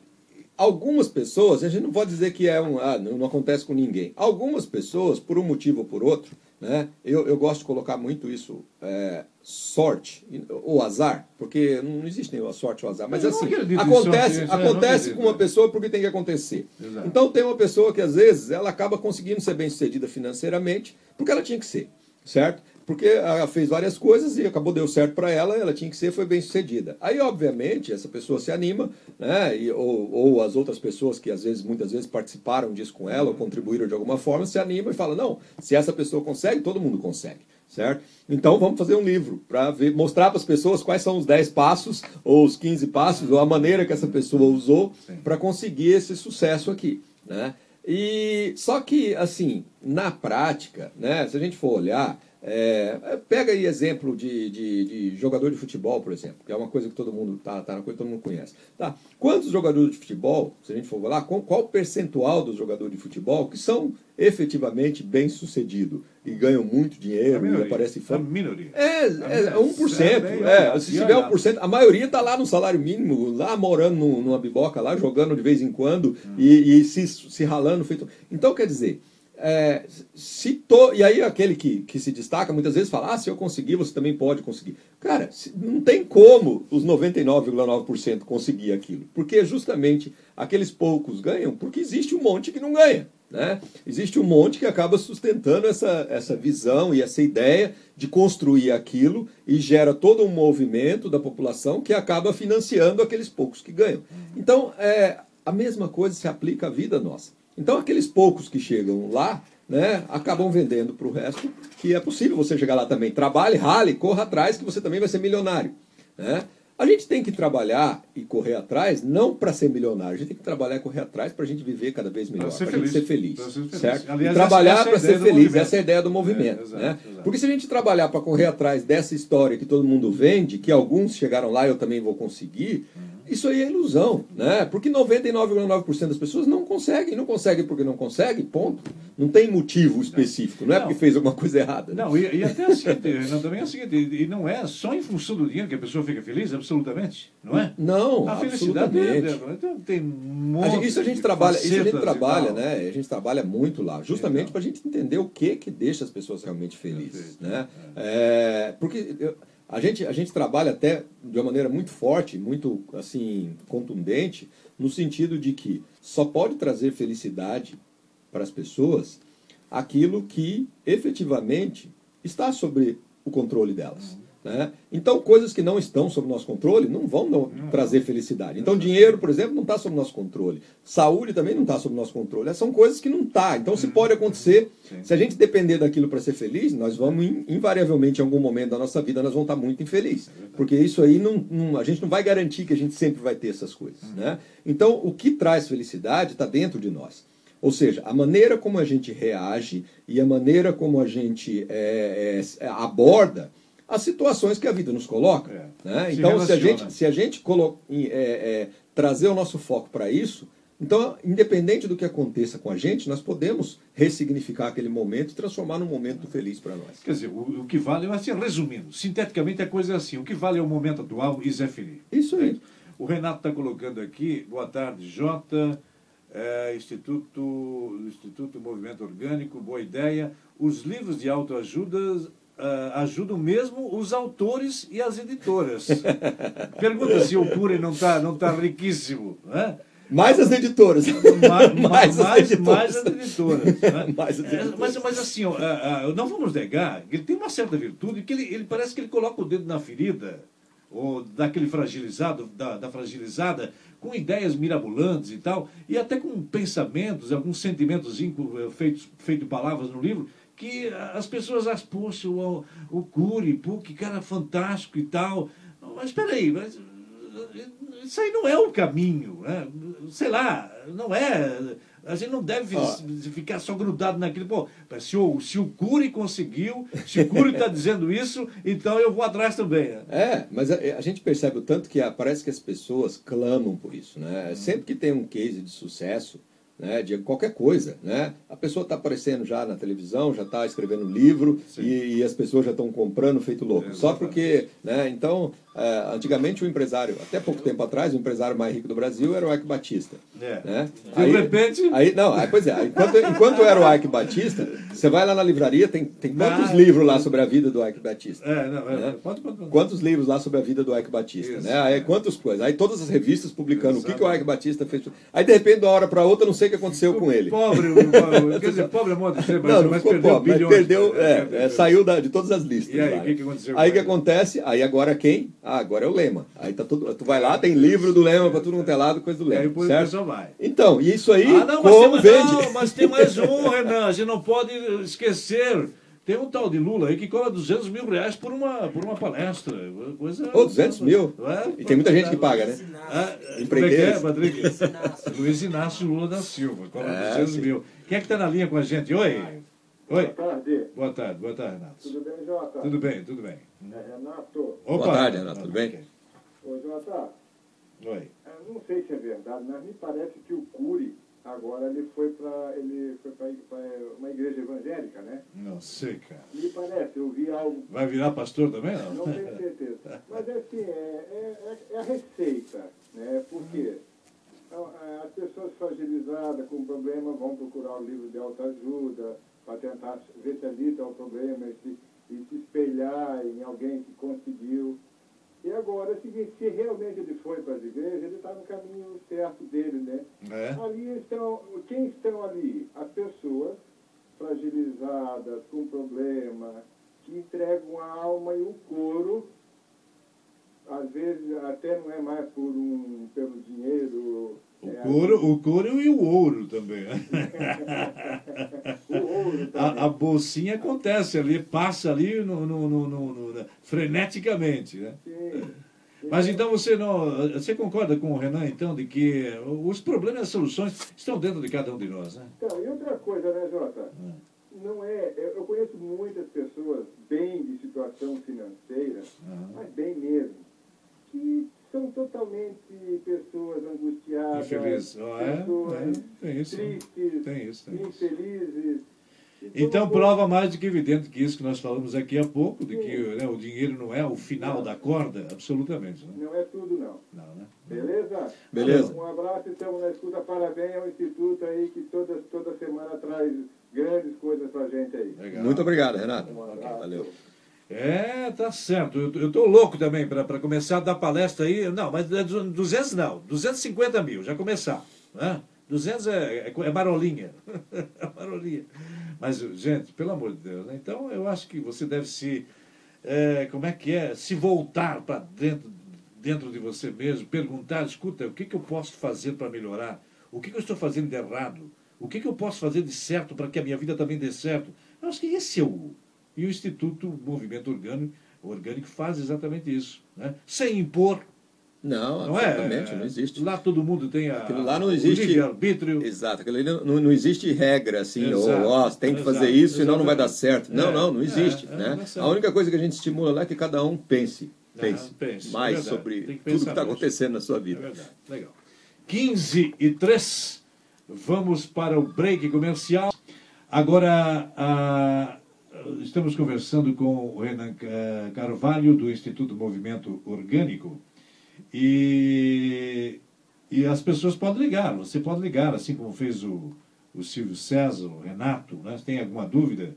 Algumas pessoas, a gente não pode dizer que é um, ah, não, não acontece com ninguém. Algumas pessoas, por um motivo ou por outro, né? Eu, eu gosto de colocar muito isso, é, sorte ou azar, porque não existe nenhuma sorte ou azar, mas assim, acontece, sorte, acontece com uma pessoa porque tem que acontecer. Exato. Então tem uma pessoa que às vezes ela acaba conseguindo ser bem sucedida financeiramente porque ela tinha que ser, certo? Porque ela fez várias coisas e acabou deu certo para ela, ela tinha que ser, foi bem sucedida. Aí, obviamente, essa pessoa se anima, né? E, ou, ou as outras pessoas que às vezes, muitas vezes participaram disso com ela ou contribuíram de alguma forma, se anima e fala: não, se essa pessoa consegue, todo mundo consegue certo? Então vamos fazer um livro para mostrar para as pessoas quais são os 10 passos ou os 15 passos ou a maneira que essa pessoa usou para conseguir esse sucesso aqui, né? E só que assim, na prática, né, se a gente for olhar, é, é, pega aí exemplo de, de, de, jogador de futebol, por exemplo, que é uma coisa que todo mundo tá, tá na coisa que todo mundo conhece. Tá? Quantos jogadores de futebol, se a gente for lá, qual, qual o percentual dos jogadores de futebol que são efetivamente bem sucedidos e ganham muito dinheiro e aparecem fama? A minoria. É, é, 1%. É, é, se tiver 1%, a maioria está lá no salário mínimo, lá morando numa biboca, lá jogando de vez em quando hum. e, e se, se ralando. Feito... Então, quer dizer, é, to... E aí aquele que, que se destaca muitas vezes fala, ah, se eu conseguir, você também pode conseguir. Cara, não tem como os 99,9% conseguir aquilo. Porque justamente aqueles poucos ganham, porque existe um monte que não ganha. Né? Existe um monte que acaba sustentando essa, essa visão e essa ideia de construir aquilo e gera todo um movimento da população que acaba financiando aqueles poucos que ganham. Então, é, a mesma coisa se aplica à vida nossa. Então, aqueles poucos que chegam lá, né, acabam vendendo para o resto, que é possível você chegar lá também. Trabalhe, rale, corra atrás, que você também vai ser milionário. Né? A gente tem que trabalhar e correr atrás, não para ser milionário, a gente tem que trabalhar e correr atrás para a gente viver cada vez melhor, para a gente ser feliz. Ser feliz certo? Aliás, trabalhar para ser feliz, essa é a ideia do movimento. É, exato, né? Exato. Porque se a gente trabalhar para correr atrás dessa história que todo mundo vende, que alguns chegaram lá e eu também vou conseguir, uhum. Isso aí é ilusão, né? Porque 99,9% das pessoas não conseguem, não conseguem porque não conseguem, ponto. Não tem motivo específico, não é porque fez alguma coisa errada. Né? Não, e, e até assim, não, também é o seguinte, e não é só em função do dinheiro que a pessoa fica feliz, absolutamente, não é? Não, a felicidade é, então, tem um monte Isso a gente trabalha, isso a gente trabalha, né? A gente trabalha muito lá, justamente para a gente entender o que que deixa as pessoas realmente felizes, né? É, porque eu, a gente, a gente trabalha até de uma maneira muito forte, muito assim contundente, no sentido de que só pode trazer felicidade para as pessoas aquilo que efetivamente está sobre o controle delas. Né? Então, coisas que não estão sob nosso controle não vão não, trazer felicidade. Então, dinheiro, por exemplo, não está sob nosso controle. Saúde também não está sob nosso controle. São coisas que não está. Então, se pode acontecer, se a gente depender daquilo para ser feliz, nós vamos, invariavelmente, em algum momento da nossa vida, nós vamos estar tá muito infelizes. Porque isso aí, não, não, a gente não vai garantir que a gente sempre vai ter essas coisas. Né? Então, o que traz felicidade está dentro de nós. Ou seja, a maneira como a gente reage e a maneira como a gente é, é, aborda as situações que a vida nos coloca. É. Né? Então, se a gente, se a gente colo é, é, trazer o nosso foco para isso, então, independente do que aconteça com a gente, nós podemos ressignificar aquele momento e transformar num momento feliz para nós. Quer dizer, o, o, que vale, assim, resumindo, sinteticamente a coisa é assim: o que vale é o momento atual e Zé Felipe. Isso aí. O Renato está colocando aqui, boa tarde, Jota, é, Instituto, Instituto Movimento Orgânico, boa ideia. Os livros de autoajuda Uh, ajudam mesmo os autores e as editoras. Pergunta se o Cury não está não tá riquíssimo. Né? Mais as editoras. Mais, mais, as editoras. Mais as editoras. Né? mais as editoras. É, mas, mas assim, ó, uh, uh, não vamos negar que ele tem uma certa virtude, que ele, ele parece que ele coloca o dedo na ferida, ou daquele fragilizado, da, da fragilizada, com ideias mirabolantes e tal, e até com pensamentos, alguns sentimentos feitos feito palavras no livro, que as pessoas acham, poxa, o, o Cury, pô, que cara fantástico e tal. Mas espera aí, mas, isso aí não é o caminho. Né? Sei lá, não é. A gente não deve ficar só grudado naquilo. Pô, se o, se o Cury conseguiu, se o Cury está dizendo isso, então eu vou atrás também. Né? É, mas a, a, gente percebe o tanto que parece que as pessoas clamam por isso. Né? Hum. Sempre que tem um case de sucesso, né, de qualquer coisa. Né? A pessoa está aparecendo já na televisão, já está escrevendo livro e, e, as pessoas já estão comprando feito louco. Só porque. Né, então, é, antigamente o empresário, até pouco tempo atrás, o empresário mais rico do Brasil era o Ike Batista. É. Né? De aí, repente. Aí, não, aí, pois é, enquanto, enquanto era o Ike Batista, você vai lá na livraria, tem, tem quantos ah, livros lá sobre a vida do Ike Batista? É, não, é, né? pode, pode, pode. Quantos livros lá sobre a vida do Ike Batista? Isso, né? Aí, quantas coisas? Aí todas as revistas publicando Exato. o que, que o Ike Batista fez. Aí de repente, de uma hora para outra, não sei o que aconteceu com ele. Pobre, quer dizer, pobre é modo de ser, mas, não, não mas ficou perdeu pobre, bilhões. Mas perdeu, é, é, saiu da, de todas as listas. E aí, o que, que aconteceu? Aí o que acontece? Aí agora quem? Ah, agora é o Lema. Aí tá tudo, tu vai lá, tem livro do Lema para tudo quanto é lado, coisa do Lema. E aí depois certo? vai. Então, e isso aí, ah, não, como tem, vende? Não, mas tem mais um, Renan, a gente não pode esquecer. Tem um tal de Lula aí que cobra 200 mil reais por uma, por uma palestra. Coisa, oh, 200 mil? É, e tem muita gente que paga, né? Ah, Empregueiros. Como é que é, Luiz Inácio Lula da Silva, cobra é, 200 sim. mil. Quem é que está na linha com a gente? Oi. Oi. Boa tarde. Boa tarde, boa tarde, Renato. Tudo bem, Jota? Tudo bem, tudo bem. É Renato. Opa. Boa tarde, Renato, tudo bem? Ô, Jota. Oi. Eu não sei se é verdade, mas me parece que o Cury agora ele foi para ele foi para uma igreja evangélica, né? Não sei, cara. Me parece, eu vi algo. Vai virar pastor também, não? Não tenho certeza. Mas assim, é, é, é a receita, né? Porque então, é, as pessoas fragilizadas com problema vão procurar o livro de autoajuda para tentar ver se ali está o problema e se, e se espelhar em alguém que conseguiu. E agora é o seguinte, se realmente ele foi para as igrejas, ele está no caminho certo dele, né? É. Ali estão, quem estão ali? As pessoas fragilizadas, com problema, que entregam a alma e o couro, às vezes até não é mais por um, pelo dinheiro. O é, couro, o couro e o ouro também. Né? o ouro também. A, a, bolsinha acontece ali, passa ali no, no, no, no freneticamente. Né? Sim. Mas então você não. Você concorda com o Renan, então, de que os problemas e as soluções estão dentro de cada um de nós, né? Então, e outra coisa, né, Jota? Hum. Não é. Eu conheço muitas pessoas bem de situação financeira, uhum. mas bem mesmo, que são totalmente pessoas angustiadas, Infeliz. É? pessoas é, tem isso, tristes, tem isso, tem infelizes. Isso. Então prova mais do que evidente que isso que nós falamos aqui há pouco, de Sim. que né, o dinheiro não é o final não. da corda, absolutamente. Né? Não é tudo, não. Não, né? Beleza? Beleza. Um abraço, estamos na escuta. Parabéns ao Instituto aí, que toda, toda semana traz grandes coisas pra gente aí. Legal. Muito obrigado, Renato. Um Valeu. É, tá certo. Eu, estou louco também para começar a dar palestra aí. Não, mas 200 é não, 250 mil, já começar. Né? 200 é, é, é marolinha. é marolinha. Mas, gente, pelo amor de Deus, né? então eu acho que você deve se. É, como é que é? Se voltar para dentro, dentro de você mesmo, perguntar: escuta, o que, que eu posso fazer para melhorar? O que, que eu estou fazendo de errado? O que, que eu posso fazer de certo para que a minha vida também dê certo? Eu acho que esse é o, e o Instituto Movimento Orgânico, Orgânico faz exatamente isso, né? sem impor. Não, não é, não existe. Lá todo mundo tem a, aquilo lá não existe arbítrio. Exato, aquilo ali não, não existe regra assim, ou ó, tem que fazer isso, senão não vai dar certo. Não, é, não, não existe. É, né? a única coisa que a gente estimula lá é que cada um pense, pense, ah, pense mais sobre tudo que está acontecendo na sua vida. É verdade, legal. 15 e 3. Vamos para o break comercial. Agora, a, estamos conversando com o Renan Carvalho, do Instituto Movimento Orgânico. E, e as pessoas podem ligar, você pode ligar, assim como fez o, o Silvio César, o Renato, né? se tem alguma dúvida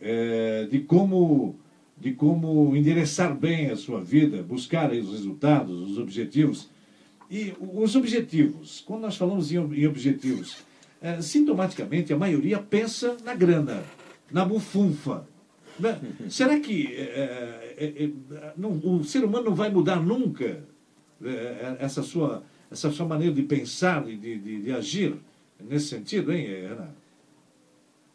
é, de como de como endereçar bem a sua vida, buscar os resultados, os objetivos. E os objetivos, quando nós falamos em, objetivos, é, sintomaticamente a maioria pensa na grana, na bufunfa. Né? Será que é, é, é, não, o ser humano não vai mudar nunca é, essa, sua, essa sua maneira de pensar e de, de, de agir nesse sentido, hein, Renato?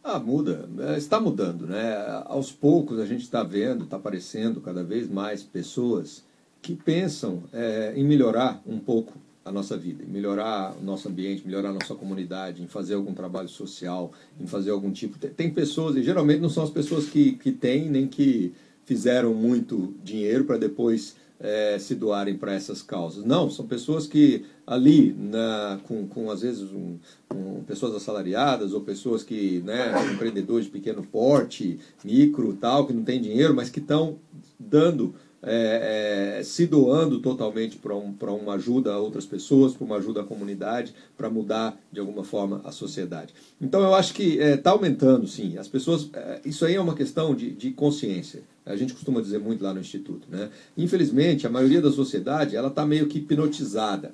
Ah, muda. É, está mudando, né? Aos poucos a gente está vendo, está aparecendo cada vez mais pessoas que pensam é, em melhorar um pouco a nossa vida, em melhorar o nosso ambiente, melhorar a nossa comunidade, em fazer algum trabalho social, em fazer algum tipo. Tem pessoas, e geralmente não são as pessoas que, que têm nem que fizeram muito dinheiro para depois é, se doarem para essas causas. Não, são pessoas que ali, na, com, com às vezes um, um, pessoas assalariadas ou pessoas que, né, empreendedores de pequeno porte, micro, tal, que não têm dinheiro, mas que estão dando é, é, se doando totalmente para um, uma ajuda a outras pessoas, para uma ajuda à comunidade, para mudar de alguma forma a sociedade. Então eu acho que está é, tá aumentando, sim. As pessoas. É, isso aí é uma questão de, de consciência. A gente costuma dizer muito lá no Instituto. Né? Infelizmente, a maioria da sociedade ela está meio que hipnotizada.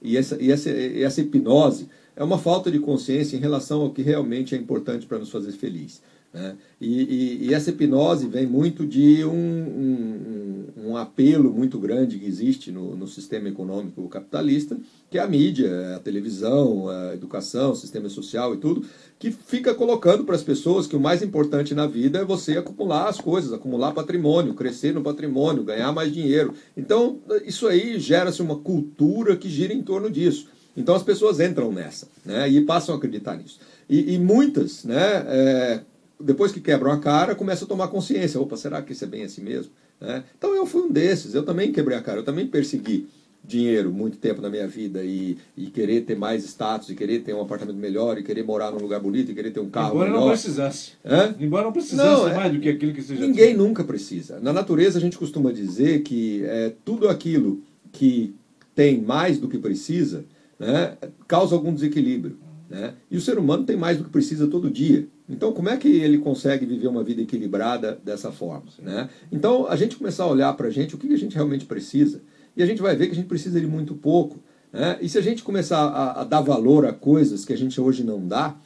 E essa, e essa, essa hipnose é uma falta de consciência em relação ao que realmente é importante para nos fazer feliz. Né? E, e, e, essa hipnose vem muito de um, um, um, apelo muito grande que existe no, no sistema econômico capitalista, que é a mídia, a televisão, a educação, o sistema social e tudo, que fica colocando para as pessoas que o mais importante na vida é você acumular as coisas, acumular patrimônio, crescer no patrimônio, ganhar mais dinheiro. Então, isso aí gera-se uma cultura que gira em torno disso. Então as pessoas entram nessa né, e passam a acreditar nisso. E, e muitas, né, é, depois que quebram a cara, começam a tomar consciência. Opa, será que isso é bem assim mesmo? Né? Então eu fui um desses, eu também quebrei a cara, eu também persegui dinheiro muito tempo na minha vida e, e querer ter mais status, e querer ter um apartamento melhor, e querer morar num lugar bonito, e querer ter um carro Embora melhor. não precisasse. Hã? Embora não precisasse não, é mais do que aquilo que seja. Ninguém tinha. nunca precisa. Na natureza a gente costuma dizer que é, tudo aquilo que tem mais do que precisa né, causa algum desequilíbrio. Né? E o ser humano tem mais do que precisa todo dia. Então, como é que ele consegue viver uma vida equilibrada dessa forma? Né? Então, a gente começar a olhar para a gente o que a gente realmente precisa e a gente vai ver que a gente precisa de muito pouco. Né? E se a gente começar a, a, dar valor a coisas que a gente hoje não dá,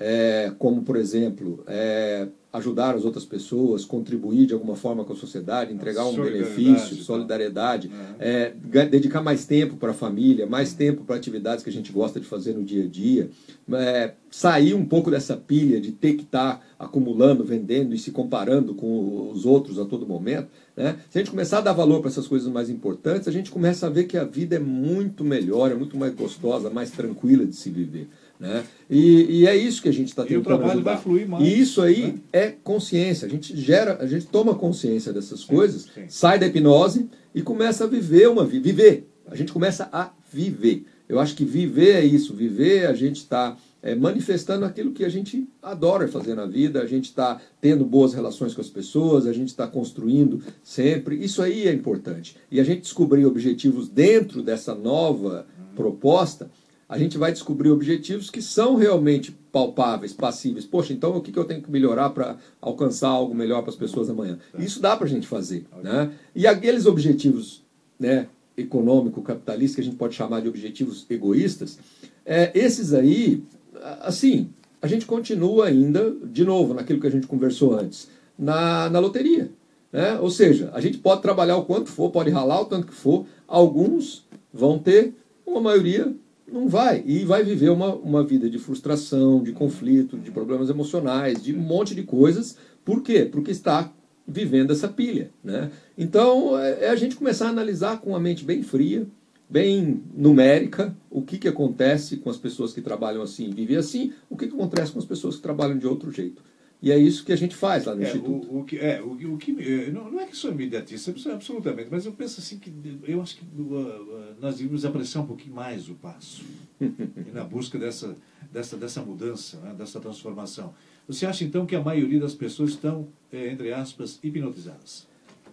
é, como, por exemplo, é, ajudar as outras pessoas, contribuir de alguma forma com a sociedade, entregar um benefício, tá. solidariedade, é. É, dedicar mais tempo para a família, mais tempo para atividades que a gente gosta de fazer no dia a dia, é, sair um pouco dessa pilha de ter que estar tá acumulando, vendendo e se comparando com os outros a todo momento. Né? Se a gente começar a dar valor para essas coisas mais importantes, a gente começa a ver que a vida é muito melhor, é muito mais gostosa, mais tranquila de se viver. Né? E, e, é isso que a gente está tentando. E o trabalho ajudar. vai fluir mais. E isso aí né? é consciência. A gente gera, a gente toma consciência dessas sim, coisas, sim. sai da hipnose e começa a viver uma vida. Viver. A gente começa a viver. Eu acho que viver é isso. Viver, a gente está é, manifestando aquilo que a gente adora fazer na vida, a gente está tendo boas relações com as pessoas, a gente está construindo sempre. Isso aí é importante. E a gente descobrir objetivos dentro dessa nova proposta a gente vai descobrir objetivos que são realmente palpáveis, passíveis. Poxa, então o que, que eu tenho que melhorar para alcançar algo melhor para as pessoas amanhã? Isso dá para a gente fazer. Né? E aqueles objetivos né, econômico-capitalistas, que a gente pode chamar de objetivos egoístas, é, esses aí, assim, a gente continua ainda, de novo, naquilo que a gente conversou antes, na, na loteria. Né? Ou seja, a gente pode trabalhar o quanto for, pode ralar o tanto que for, alguns vão ter, uma maioria não vai. E vai viver uma, uma vida de frustração, de conflito, de problemas emocionais, de um monte de coisas. Por quê? Porque está vivendo essa pilha. Né? Então, é, é a gente começar a analisar com a mente bem fria, bem numérica, o que, que acontece com as pessoas que trabalham assim, vivem assim, o que, que acontece com as pessoas que trabalham de outro jeito. E é isso que a gente faz lá no é, Instituto. O, o, que, é, o, o que, eh, não, não é que sou imediatista, absolutamente, mas eu penso assim que eu acho que uh, nós devíamos apreciar um pouquinho mais o passo na busca dessa, dessa, dessa mudança, né, dessa transformação. Você acha então que a maioria das pessoas estão, eh, entre aspas, hipnotizadas?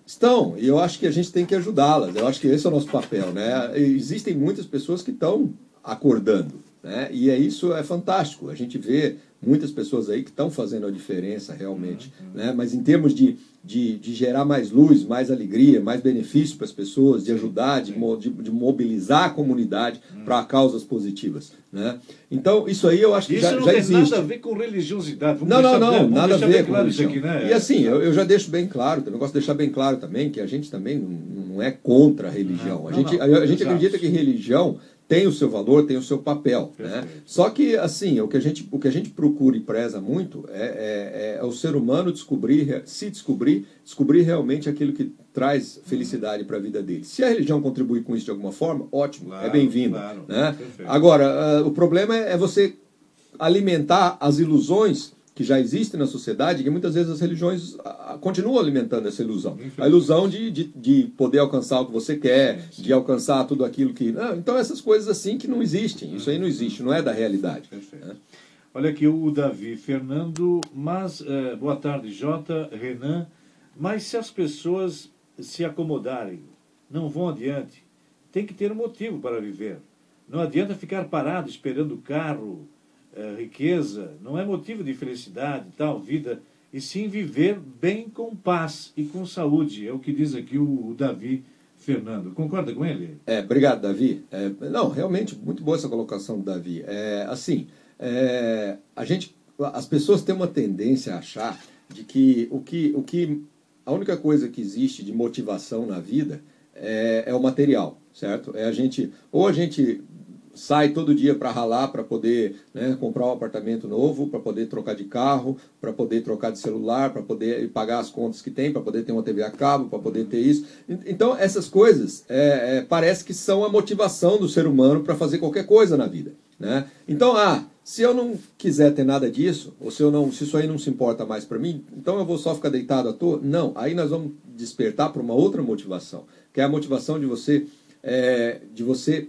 Estão, e eu acho que a gente tem que ajudá-las. Eu acho que esse é o nosso papel, né? Existem muitas pessoas que estão acordando, né? E é isso é fantástico. A gente vê muitas pessoas aí que estão fazendo a diferença realmente. Uhum. Né? Mas em termos de, de, de, gerar mais luz, mais alegria, mais benefício para as pessoas, de ajudar, de, de, de mobilizar a comunidade uhum. para causas positivas. Né? Então, isso aí eu acho que isso já, já existe. Isso não tem nada a ver com religiosidade. Vamos não, não, não, nada a ver com claro religião. Aqui, né? E assim, eu, eu, já deixo bem claro, eu gosto de deixar bem claro também que a gente também não, não é contra a religião. Não, a gente, a, a gente acredita que religião tem o seu valor, tem o seu papel. Né? Só que, assim, o que, a gente, o que a gente procura e preza muito é, é, é o ser humano descobrir, se descobrir, descobrir realmente aquilo que traz felicidade para a vida dele. Se a religião contribui com isso de alguma forma, ótimo, é claro, é bem-vindo. Claro, né? Agora, uh, o problema é, é você alimentar as ilusões que já existe na sociedade, que muitas vezes as religiões continuam alimentando essa ilusão. A ilusão de, de, de, poder alcançar o que você quer, de alcançar tudo aquilo que. Não, então, essas coisas assim que não existem. Isso aí não existe, não é da realidade. Né? Olha aqui o Davi Fernando, mas. É, boa tarde, Jota, Renan. Mas se as pessoas se acomodarem, não vão adiante, tem que ter um motivo para viver. Não adianta ficar parado esperando o carro é, riqueza, não é motivo de felicidade, tal, vida, e sim viver bem com paz e com saúde. É o que diz aqui o, o Davi Fernando. Concorda com ele? É, obrigado, Davi. É, não, realmente, muito boa essa colocação do Davi. É, assim, é, a gente, as pessoas têm uma tendência a achar de que o que, o que a única coisa que existe de motivação na vida é, é o material, certo? É a gente, ou a gente sai todo dia para ralar para poder né, comprar um apartamento novo, para poder trocar de carro, para poder trocar de celular, para poder pagar as contas que tem, para poder ter uma TV a cabo, para poder ter isso. Então, essas coisas é, é, parece que são a motivação do ser humano para fazer qualquer coisa na vida. Né? Então, ah, se eu não quiser ter nada disso, ou se, eu não, se isso aí não se importa mais para mim, então eu vou só ficar deitado à toa? Não, aí nós vamos despertar para uma outra motivação, que é a motivação de você, é, de você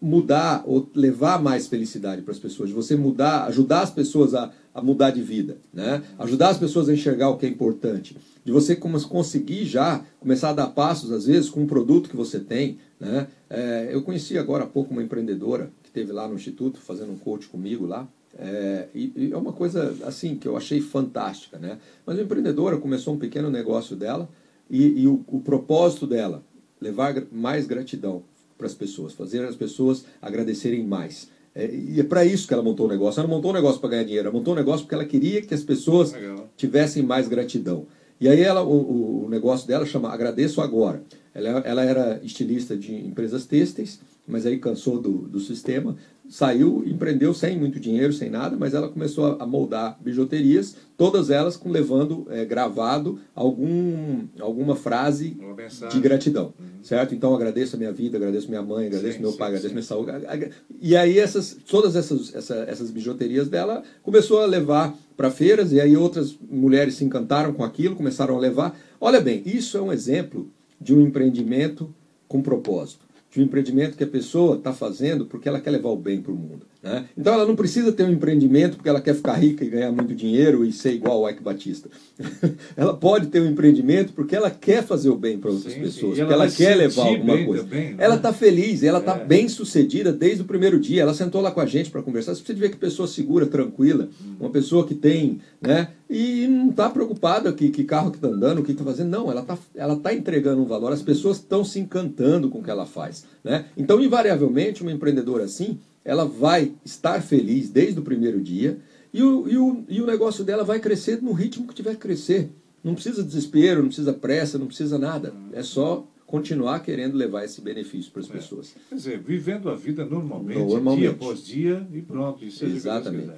mudar ou levar mais felicidade para as pessoas, de você mudar, ajudar as pessoas a, a mudar de vida, né? ajudar as pessoas a enxergar o que é importante, de você conseguir já começar a dar passos, às vezes, com um produto que você tem. Né? É, eu conheci agora há pouco uma empreendedora que teve lá no Instituto fazendo um coach comigo lá, é, e, e, é uma coisa assim que eu achei fantástica. Né? Mas a empreendedora começou um pequeno negócio dela e, e o, o propósito dela, levar mais gratidão, para as pessoas, fazer as pessoas agradecerem mais. É, e é para isso que ela montou o negócio. Ela não montou o negócio para ganhar dinheiro, ela montou o negócio porque ela queria que as pessoas Legal. tivessem mais gratidão. E aí ela, o, o negócio dela chama Agradeço Agora. Ela, ela era estilista de empresas têxteis, mas aí cansou do, do sistema, saiu, empreendeu sem muito dinheiro, sem nada, mas ela começou a moldar bijuterias, todas elas com levando é, gravado algum, alguma frase de gratidão, uhum. certo? Então agradeço a minha vida, agradeço minha mãe, agradeço sim, meu pai, sim, agradeço sim. minha saúde. E aí essas, todas essas, essa, essas bijuterias dela começou a levar para feiras e aí outras mulheres se encantaram com aquilo, começaram a levar. Olha bem, isso é um exemplo de um empreendimento com propósito de um empreendimento que a pessoa está fazendo porque ela quer levar o bem para o mundo. Né? Então ela não precisa ter um empreendimento porque ela quer ficar rica e ganhar muito dinheiro e ser igual ao Ike Batista. ela pode ter um empreendimento porque ela quer fazer o bem para outras sim, pessoas, sim. porque ela, ela quer levar alguma coisa. Também, né? Ela está feliz, ela está é. bem sucedida desde o primeiro dia. Ela sentou lá com a gente para conversar. Você precisa ver que pessoa segura, tranquila, hum. uma pessoa que tem, né? E não está preocupada que, que carro que está andando, o que está fazendo. Não, ela está ela tá entregando um valor. As pessoas estão se encantando com o que ela faz. Né? Então, invariavelmente, uma empreendedora assim ela vai estar feliz desde o primeiro dia e o, e o, e o negócio dela vai crescer no ritmo que tiver que crescer. Não precisa desespero, não precisa pressa, não precisa nada. É só continuar querendo levar esse benefício para as é. pessoas. Quer dizer, vivendo a vida normalmente, normalmente. dia após dia e pronto. Isso é Exatamente.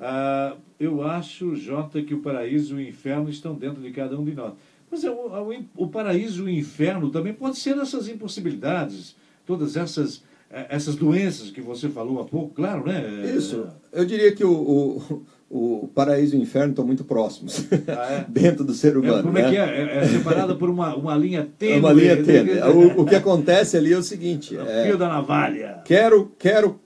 Ah, eu acho, Jota, que o paraíso e o inferno estão dentro de cada um de nós. Mas é, o, o paraíso e o inferno também pode ser essas impossibilidades, todas essas é, essas doenças que você falou há pouco, claro, né? Isso. Eu diria que o, o, o paraíso e o inferno estão muito próximos ah, é? dentro do ser humano. É, como né? é que é? é? É separado por uma, uma linha tênue. É uma linha tênue. O, o, que acontece ali é o seguinte: é, fio da navalha. Quero, quero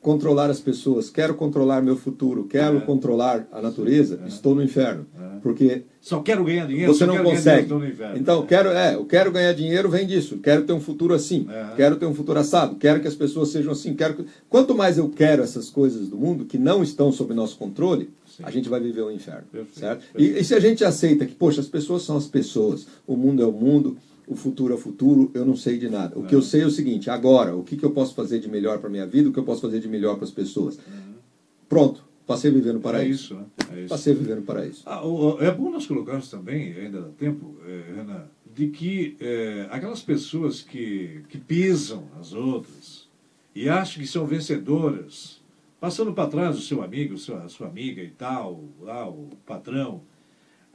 controlar as pessoas, quero controlar meu futuro, quero é. controlar a natureza, é. estou no inferno. É. Porque só quero ganhar dinheiro, você não consegue. Então, quero, é, eu quero ganhar dinheiro vem disso. Quero ter um futuro assim, é. quero ter um futuro assado, quero que as pessoas sejam assim, quero quanto mais eu quero essas coisas do mundo que não estão sob nosso controle, Sim. a gente vai viver o um inferno, perfeito, certo? Perfeito. E, e se a gente aceita que, poxa, as pessoas são as pessoas, o mundo é o mundo, o futuro é o futuro, eu não sei de nada. O é. que eu sei é o seguinte: agora, o que, que eu posso fazer de melhor para a minha vida, o que eu posso fazer de melhor para as pessoas. Uhum. Pronto, passei a viver no paraíso. É isso, né? É isso. Passei a viver no paraíso. Ah, é bom nós colocarmos também, ainda dá tempo, é, Renan, de que é, aquelas pessoas que, que pisam as outras e acham que são vencedoras, passando para trás o seu amigo, a sua amiga e tal, lá, o patrão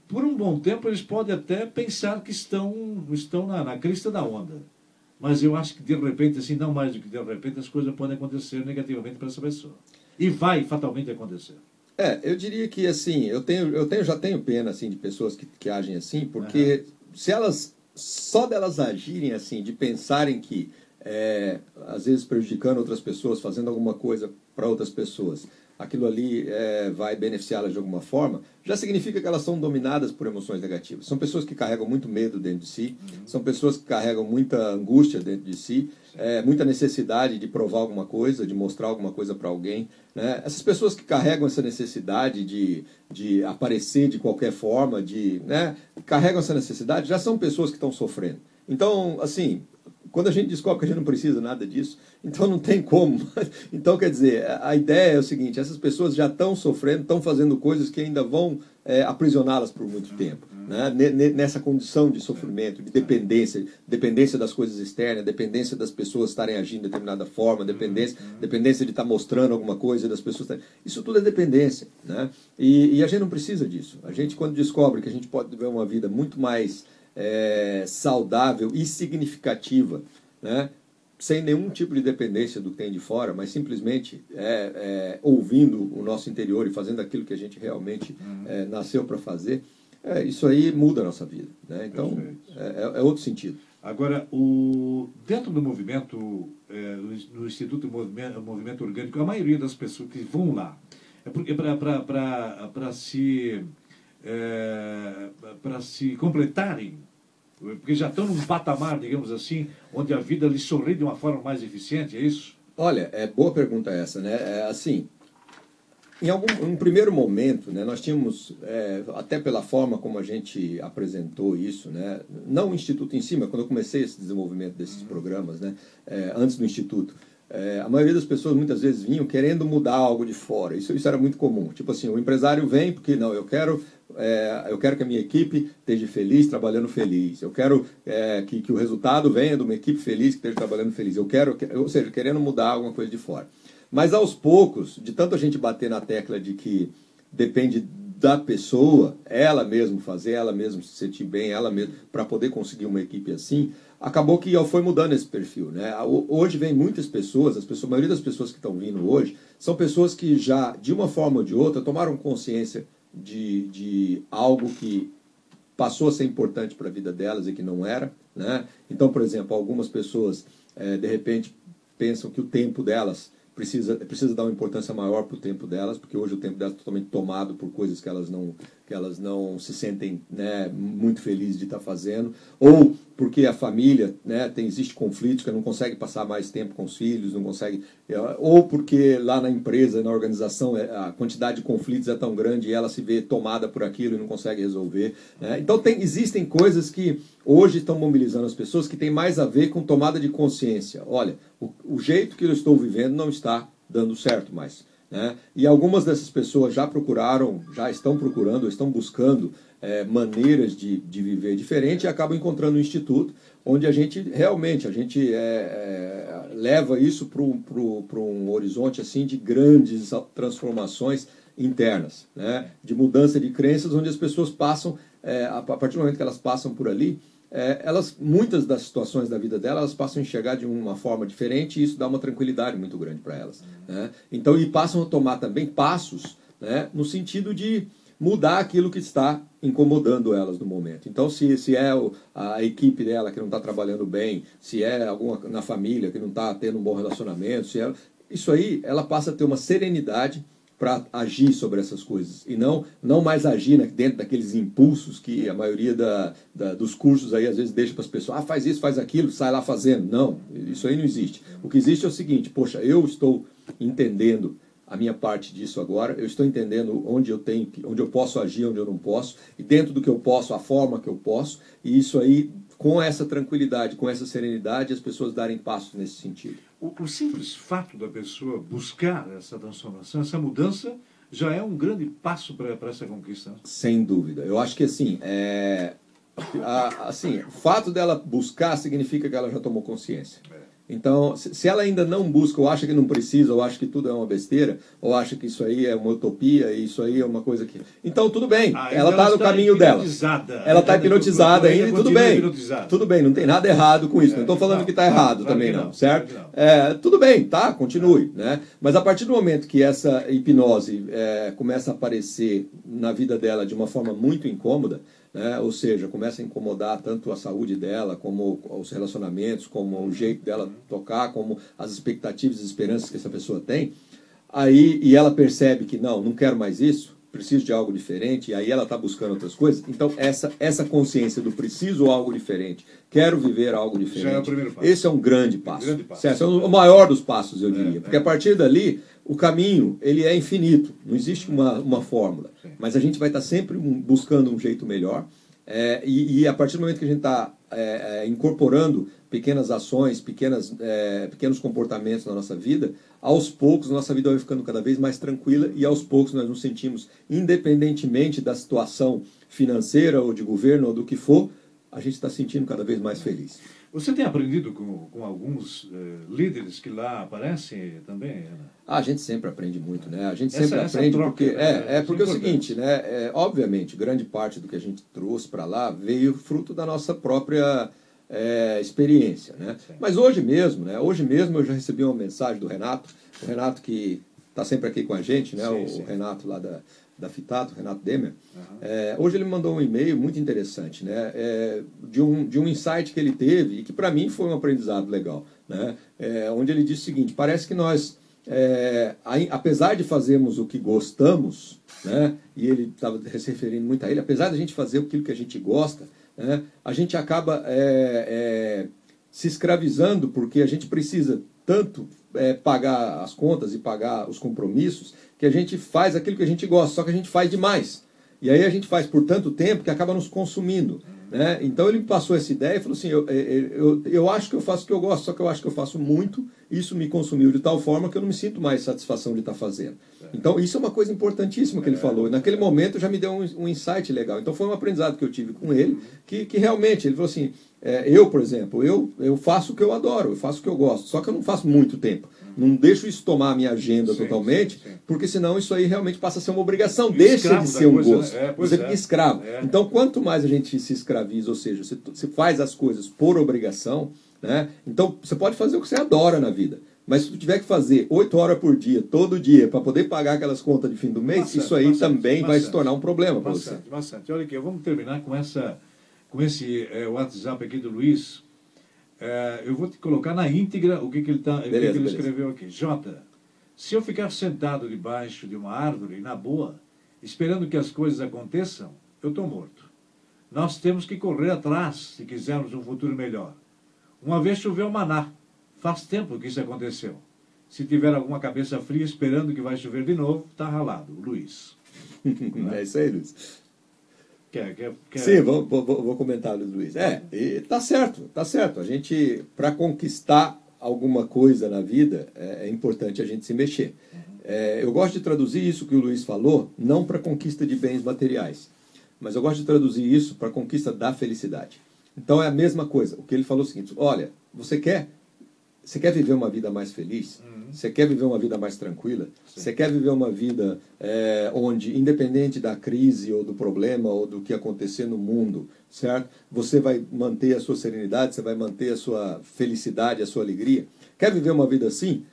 por um bom tempo eles podem até pensar que estão, estão na, na crista da onda. Mas eu acho que de repente, assim, não mais do que de repente, as coisas podem acontecer negativamente para essa pessoa. E vai fatalmente acontecer. É, eu diria que assim, eu tenho, eu tenho, já tenho pena assim de pessoas que, que agem assim, porque uhum. se elas só delas agirem assim, de pensarem que é, às vezes prejudicando outras pessoas, fazendo alguma coisa para outras pessoas, aquilo ali é, vai beneficiá-las de alguma forma, já significa que elas são dominadas por emoções negativas. São pessoas que carregam muito medo dentro de si, uhum. são pessoas que carregam muita angústia dentro de si, é, muita necessidade de provar alguma coisa, de mostrar alguma coisa para alguém. Né? Essas pessoas que carregam essa necessidade de, de aparecer de qualquer forma, de né, carregam essa necessidade, já são pessoas que estão sofrendo. Então, assim, quando a gente descobre que a gente não precisa nada disso, então não tem como. Então, quer dizer, a ideia é o seguinte: essas pessoas já estão sofrendo, estão fazendo coisas que ainda vão é, aprisioná-las por muito tempo. Né? Nessa condição de sofrimento, de dependência, dependência das coisas externas, dependência das pessoas estarem agindo de determinada forma, dependência, dependência de estar mostrando alguma coisa, das pessoas estarem... Isso tudo é dependência. Né? E, e a gente não precisa disso. A gente, quando descobre que a gente pode viver uma vida muito mais é, saudável e significativa, né? sem nenhum tipo de dependência do que tem de fora, mas simplesmente é, é, ouvindo o nosso interior e fazendo aquilo que a gente realmente uhum. é, nasceu para fazer, é, isso aí muda a nossa vida. Né? Então, é, é, é, outro sentido. Agora, o, dentro do movimento, no Instituto movimento, movimento Orgânico, a maioria das pessoas que vão lá é porque para se, para se completarem porque já estão num patamar, digamos assim, onde a vida lhes sorri de uma forma mais eficiente, é isso? Olha, é boa pergunta essa, né? É, assim, em algum um primeiro momento, né, nós tínhamos, é, até pela forma como a gente apresentou isso, né, não o Instituto em cima, si, quando eu comecei esse desenvolvimento desses uhum. programas, né, é, antes do Instituto, é, a maioria das pessoas muitas vezes vinham querendo mudar algo de fora. Isso, isso era muito comum. Tipo assim, o empresário vem porque, não, eu quero é, eu quero que a minha equipe esteja feliz, trabalhando feliz. Eu quero é, que, que o resultado venha de uma equipe feliz que esteja trabalhando feliz. Eu quero, ou seja, querendo mudar alguma coisa de fora. Mas aos poucos, de tanto a gente bater na tecla de que depende da pessoa, ela mesma fazer, ela mesma se sentir bem, ela mesma, para poder conseguir uma equipe assim, acabou que foi mudando esse perfil. Né? Hoje vem muitas pessoas, as pessoas, a maioria das pessoas que estão vindo hoje, são pessoas que já, de uma forma ou de outra, tomaram consciência de, de algo que passou a ser importante para a vida delas e que não era. Né? Então, por exemplo, algumas pessoas, é, de repente, pensam que o tempo delas precisa, precisa dar uma importância maior para o tempo delas, porque hoje o tempo delas é totalmente tomado por coisas que elas não, que elas não se sentem né, muito felizes de estar fazendo, ou porque a família né, tem existe conflitos que não consegue passar mais tempo com os filhos, não consegue, é, ou porque lá na empresa, na organização, é, a quantidade de conflitos é tão grande e ela se vê tomada por aquilo e não consegue resolver. Né? Então tem, existem coisas que hoje estão mobilizando as pessoas que tem mais a ver com tomada de consciência. Olha, o, o jeito que eu estou vivendo não está dando certo mais. Né? E algumas dessas pessoas já procuraram, já estão procurando, estão buscando é, maneiras de, de viver diferente e acabam encontrando um instituto onde a gente realmente a gente é, é, leva isso para um horizonte assim de grandes transformações internas, né? de mudança de crenças, onde as pessoas passam, é, a partir do momento que elas passam por ali, é, elas muitas das situações da vida delas elas passam a enxergar de uma forma diferente e isso dá uma tranquilidade muito grande para elas. Né? Então, e passam a tomar também passos né, no sentido de mudar aquilo que está incomodando elas no momento. Então, se, se é a equipe dela que não está trabalhando bem, se é alguma na família que não está tendo um bom relacionamento, se é, isso aí ela passa a ter uma serenidade para agir sobre essas coisas e não não mais agir dentro daqueles impulsos que a maioria da, da dos cursos aí às vezes deixa para as pessoas ah faz isso faz aquilo sai lá fazendo não isso aí não existe o que existe é o seguinte poxa eu estou entendendo a minha parte disso agora. Eu estou entendendo onde eu tenho, onde eu posso agir, onde eu não posso, e dentro do que eu posso, a forma que eu posso. E isso aí, com essa tranquilidade, com essa serenidade, as pessoas darem passos nesse sentido. O, o simples fato da pessoa buscar essa transformação, essa mudança, já é um grande passo para essa conquista. Né? Sem dúvida. Eu acho que assim, é, a, assim, o fato dela buscar significa que ela já tomou consciência. É. Então, se ela ainda não busca, ou acha que não precisa, ou acha que tudo é uma besteira, ou acha que isso aí é uma utopia, isso aí é uma coisa que. Então, tudo bem, ah, ela está no caminho dela. Ela está hipnotizada ainda, e tudo bem. Tudo bem, não tem nada errado com isso. É, não estou falando não, que está errado claro, também, não, não, certo? Não. É, tudo bem, tá, continue. Né? Mas a partir do momento que essa hipnose é, começa a aparecer na vida dela de uma forma muito incômoda, né? ou seja, começa a incomodar tanto a saúde dela, como os relacionamentos, como o jeito dela tocar, como as expectativas e esperanças que essa pessoa tem, aí e ela percebe que não, não quero mais isso, preciso de algo diferente, e aí ela está buscando outras coisas. Então, essa, essa consciência do preciso algo diferente, quero viver algo diferente, Já é o primeiro passo. esse é um grande passo. Grande passo. Certo? É o maior dos passos, eu diria. É, porque a partir dali, o caminho ele é infinito, não existe uma, uma fórmula. Sim. Mas a gente vai estar sempre buscando um jeito melhor. É, e, e, a partir do momento que a gente está é, é, incorporando pequenas ações, pequenas, é, pequenos comportamentos na nossa vida, aos poucos nossa vida vai ficando cada vez mais tranquila e aos poucos nós nos sentimos, independentemente da situação financeira ou de governo ou do que for, a gente está sentindo cada vez mais feliz. Você tem aprendido com, com alguns eh, líderes que lá aparecem também, Ana? Ah, a gente sempre aprende muito, né? A gente sempre essa, aprende essa troca, porque é, é, é porque é o seguinte, né? É, obviamente, grande parte do que a gente trouxe para lá veio fruto da nossa própria é, experiência, né? Sim. Mas hoje mesmo, né? Hoje mesmo eu já recebi uma mensagem do Renato, o Renato que está sempre aqui com a gente, né? Sim, o sim. Renato lá da da Fitato, Renato Demer, uhum. é, hoje ele me mandou um e-mail muito interessante, né, é, de, um, de um insight que ele teve e que para mim foi um aprendizado legal, né, é, onde ele disse o seguinte, parece que nós, é, apesar de fazermos o que gostamos, né, e ele estava se referindo muito a ele, apesar de a gente fazer aquilo que a gente gosta, né, a gente acaba é, é, se escravizando porque a gente precisa tanto pagar as contas e pagar os compromissos que a gente faz aquilo que a gente gosta, só que a gente faz demais. E aí a gente faz por tanto tempo que acaba nos consumindo. Né? Então ele me passou essa ideia e falou assim: eu, eu, eu, eu acho que eu faço o que eu gosto, só que eu acho que eu faço muito, isso me consumiu de tal forma que eu não me sinto mais satisfação de estar fazendo. Então isso é uma coisa importantíssima que ele falou. E naquele momento já me deu um, um insight legal. Então foi um aprendizado que eu tive com ele, que, que realmente ele falou assim: é, eu, por exemplo, eu, eu faço o que eu adoro, eu faço o que eu gosto, só que eu não faço muito tempo. Não deixo isso tomar a minha agenda sim, totalmente, sim, sim. porque senão isso aí realmente passa a ser uma obrigação, deixa de ser um coisa, gosto. Né? É, você fica é. escravo. É. Então, quanto mais a gente se escraviza, ou seja, você, você faz as coisas por obrigação, né? então você pode fazer o que você adora na vida. Mas se tu tiver que fazer oito horas por dia, todo dia, para poder pagar aquelas contas de fim do mês, bastante, isso aí bastante, também bastante, vai se tornar um problema para você. Bastante. Olha aqui, vamos terminar com, essa, com esse é, WhatsApp aqui do Luiz. É, eu vou te colocar na íntegra o que, que ele, tá, beleza, que, ele escreveu aqui. Jota, se eu ficar sentado debaixo de uma árvore, na boa, esperando que as coisas aconteçam, eu estou morto. Nós temos que correr atrás se quisermos um futuro melhor. Uma vez choveu maná. Faz tempo que isso aconteceu. Se tiver alguma cabeça fria esperando que vai chover de novo, está ralado. Luiz. é isso aí, Luiz. Quer, quer, quer... Sim, vou, vou, vou comentar, Luiz. É, e tá certo, tá certo. A gente, para conquistar alguma coisa na vida, é, é, importante a gente se mexer. É, eu gosto de traduzir isso que o Luiz falou, não para conquista de bens materiais, mas eu gosto de traduzir isso para conquista da felicidade. Então é a mesma coisa. O que ele falou é o seguinte: olha, você quer, você quer viver uma vida mais feliz? Uhum. Você quer viver uma vida mais tranquila? Sim. Você quer viver uma vida é, onde, independente da crise ou do problema ou do que acontecer no mundo, certo? Você vai manter a sua serenidade, você vai manter a sua felicidade, a sua alegria. Quer viver uma vida assim?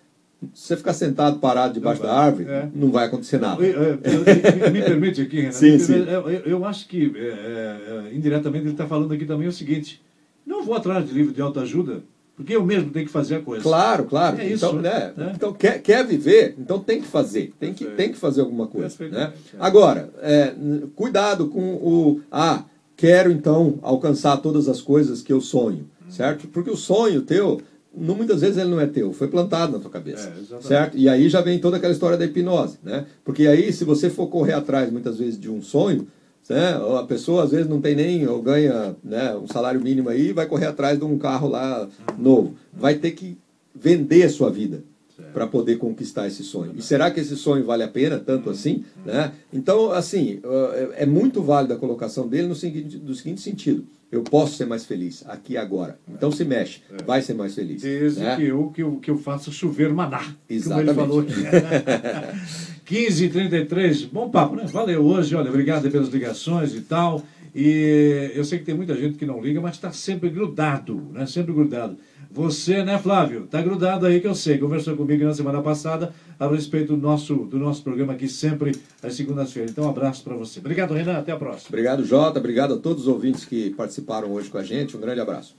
Se você ficar sentado, parado debaixo da árvore, é. não vai acontecer nada. me permite aqui, Renato. Sim, sim. Eu, eu, acho que, é, indiretamente, ele está falando aqui também o seguinte: não vou atrás de livro de autoajuda, porque eu mesmo tenho que fazer a coisa. Claro, claro. É isso. Então, né? né? então quer, quer viver, então tem que fazer. Tem que, tem que fazer alguma coisa. Né? Agora, é, cuidado com o. Ah, quero então alcançar todas as coisas que eu sonho. Hum. Certo? Porque o sonho teu não, muitas vezes ele não é teu, foi plantado na tua cabeça. É, certo? E aí já vem toda aquela história da hipnose, né? Porque aí, se você for correr atrás, muitas vezes, de um sonho, né? a pessoa às vezes não tem nem, ou ganha né, um salário mínimo aí, vai correr atrás de um carro lá novo. Vai ter que vender a sua vida para poder conquistar esse sonho. E será que esse sonho vale a pena tanto assim? Né? Então, assim, é, é muito válida a colocação dele no seguinte, no seguinte sentido. Eu posso ser mais feliz aqui e agora. Então se mexe, é. vai ser mais feliz. Desde né? que, eu, que, eu, que eu faça chover maná. Exatamente. Como ele falou aqui. 15 e 33 bom papo, né? Valeu hoje, olha, obrigado pelas ligações e tal. E eu sei que tem muita gente que não liga, mas está sempre grudado, né? Sempre grudado. Você, né, Flávio? Tá grudado aí que eu sei. Conversou comigo na semana passada a respeito do nosso, do nosso programa aqui sempre às segundas-feiras. Então, um abraço para você. Obrigado, Renan. Até a próxima. Obrigado, Jota. Obrigado a todos os ouvintes que participaram hoje com a gente. Um grande abraço.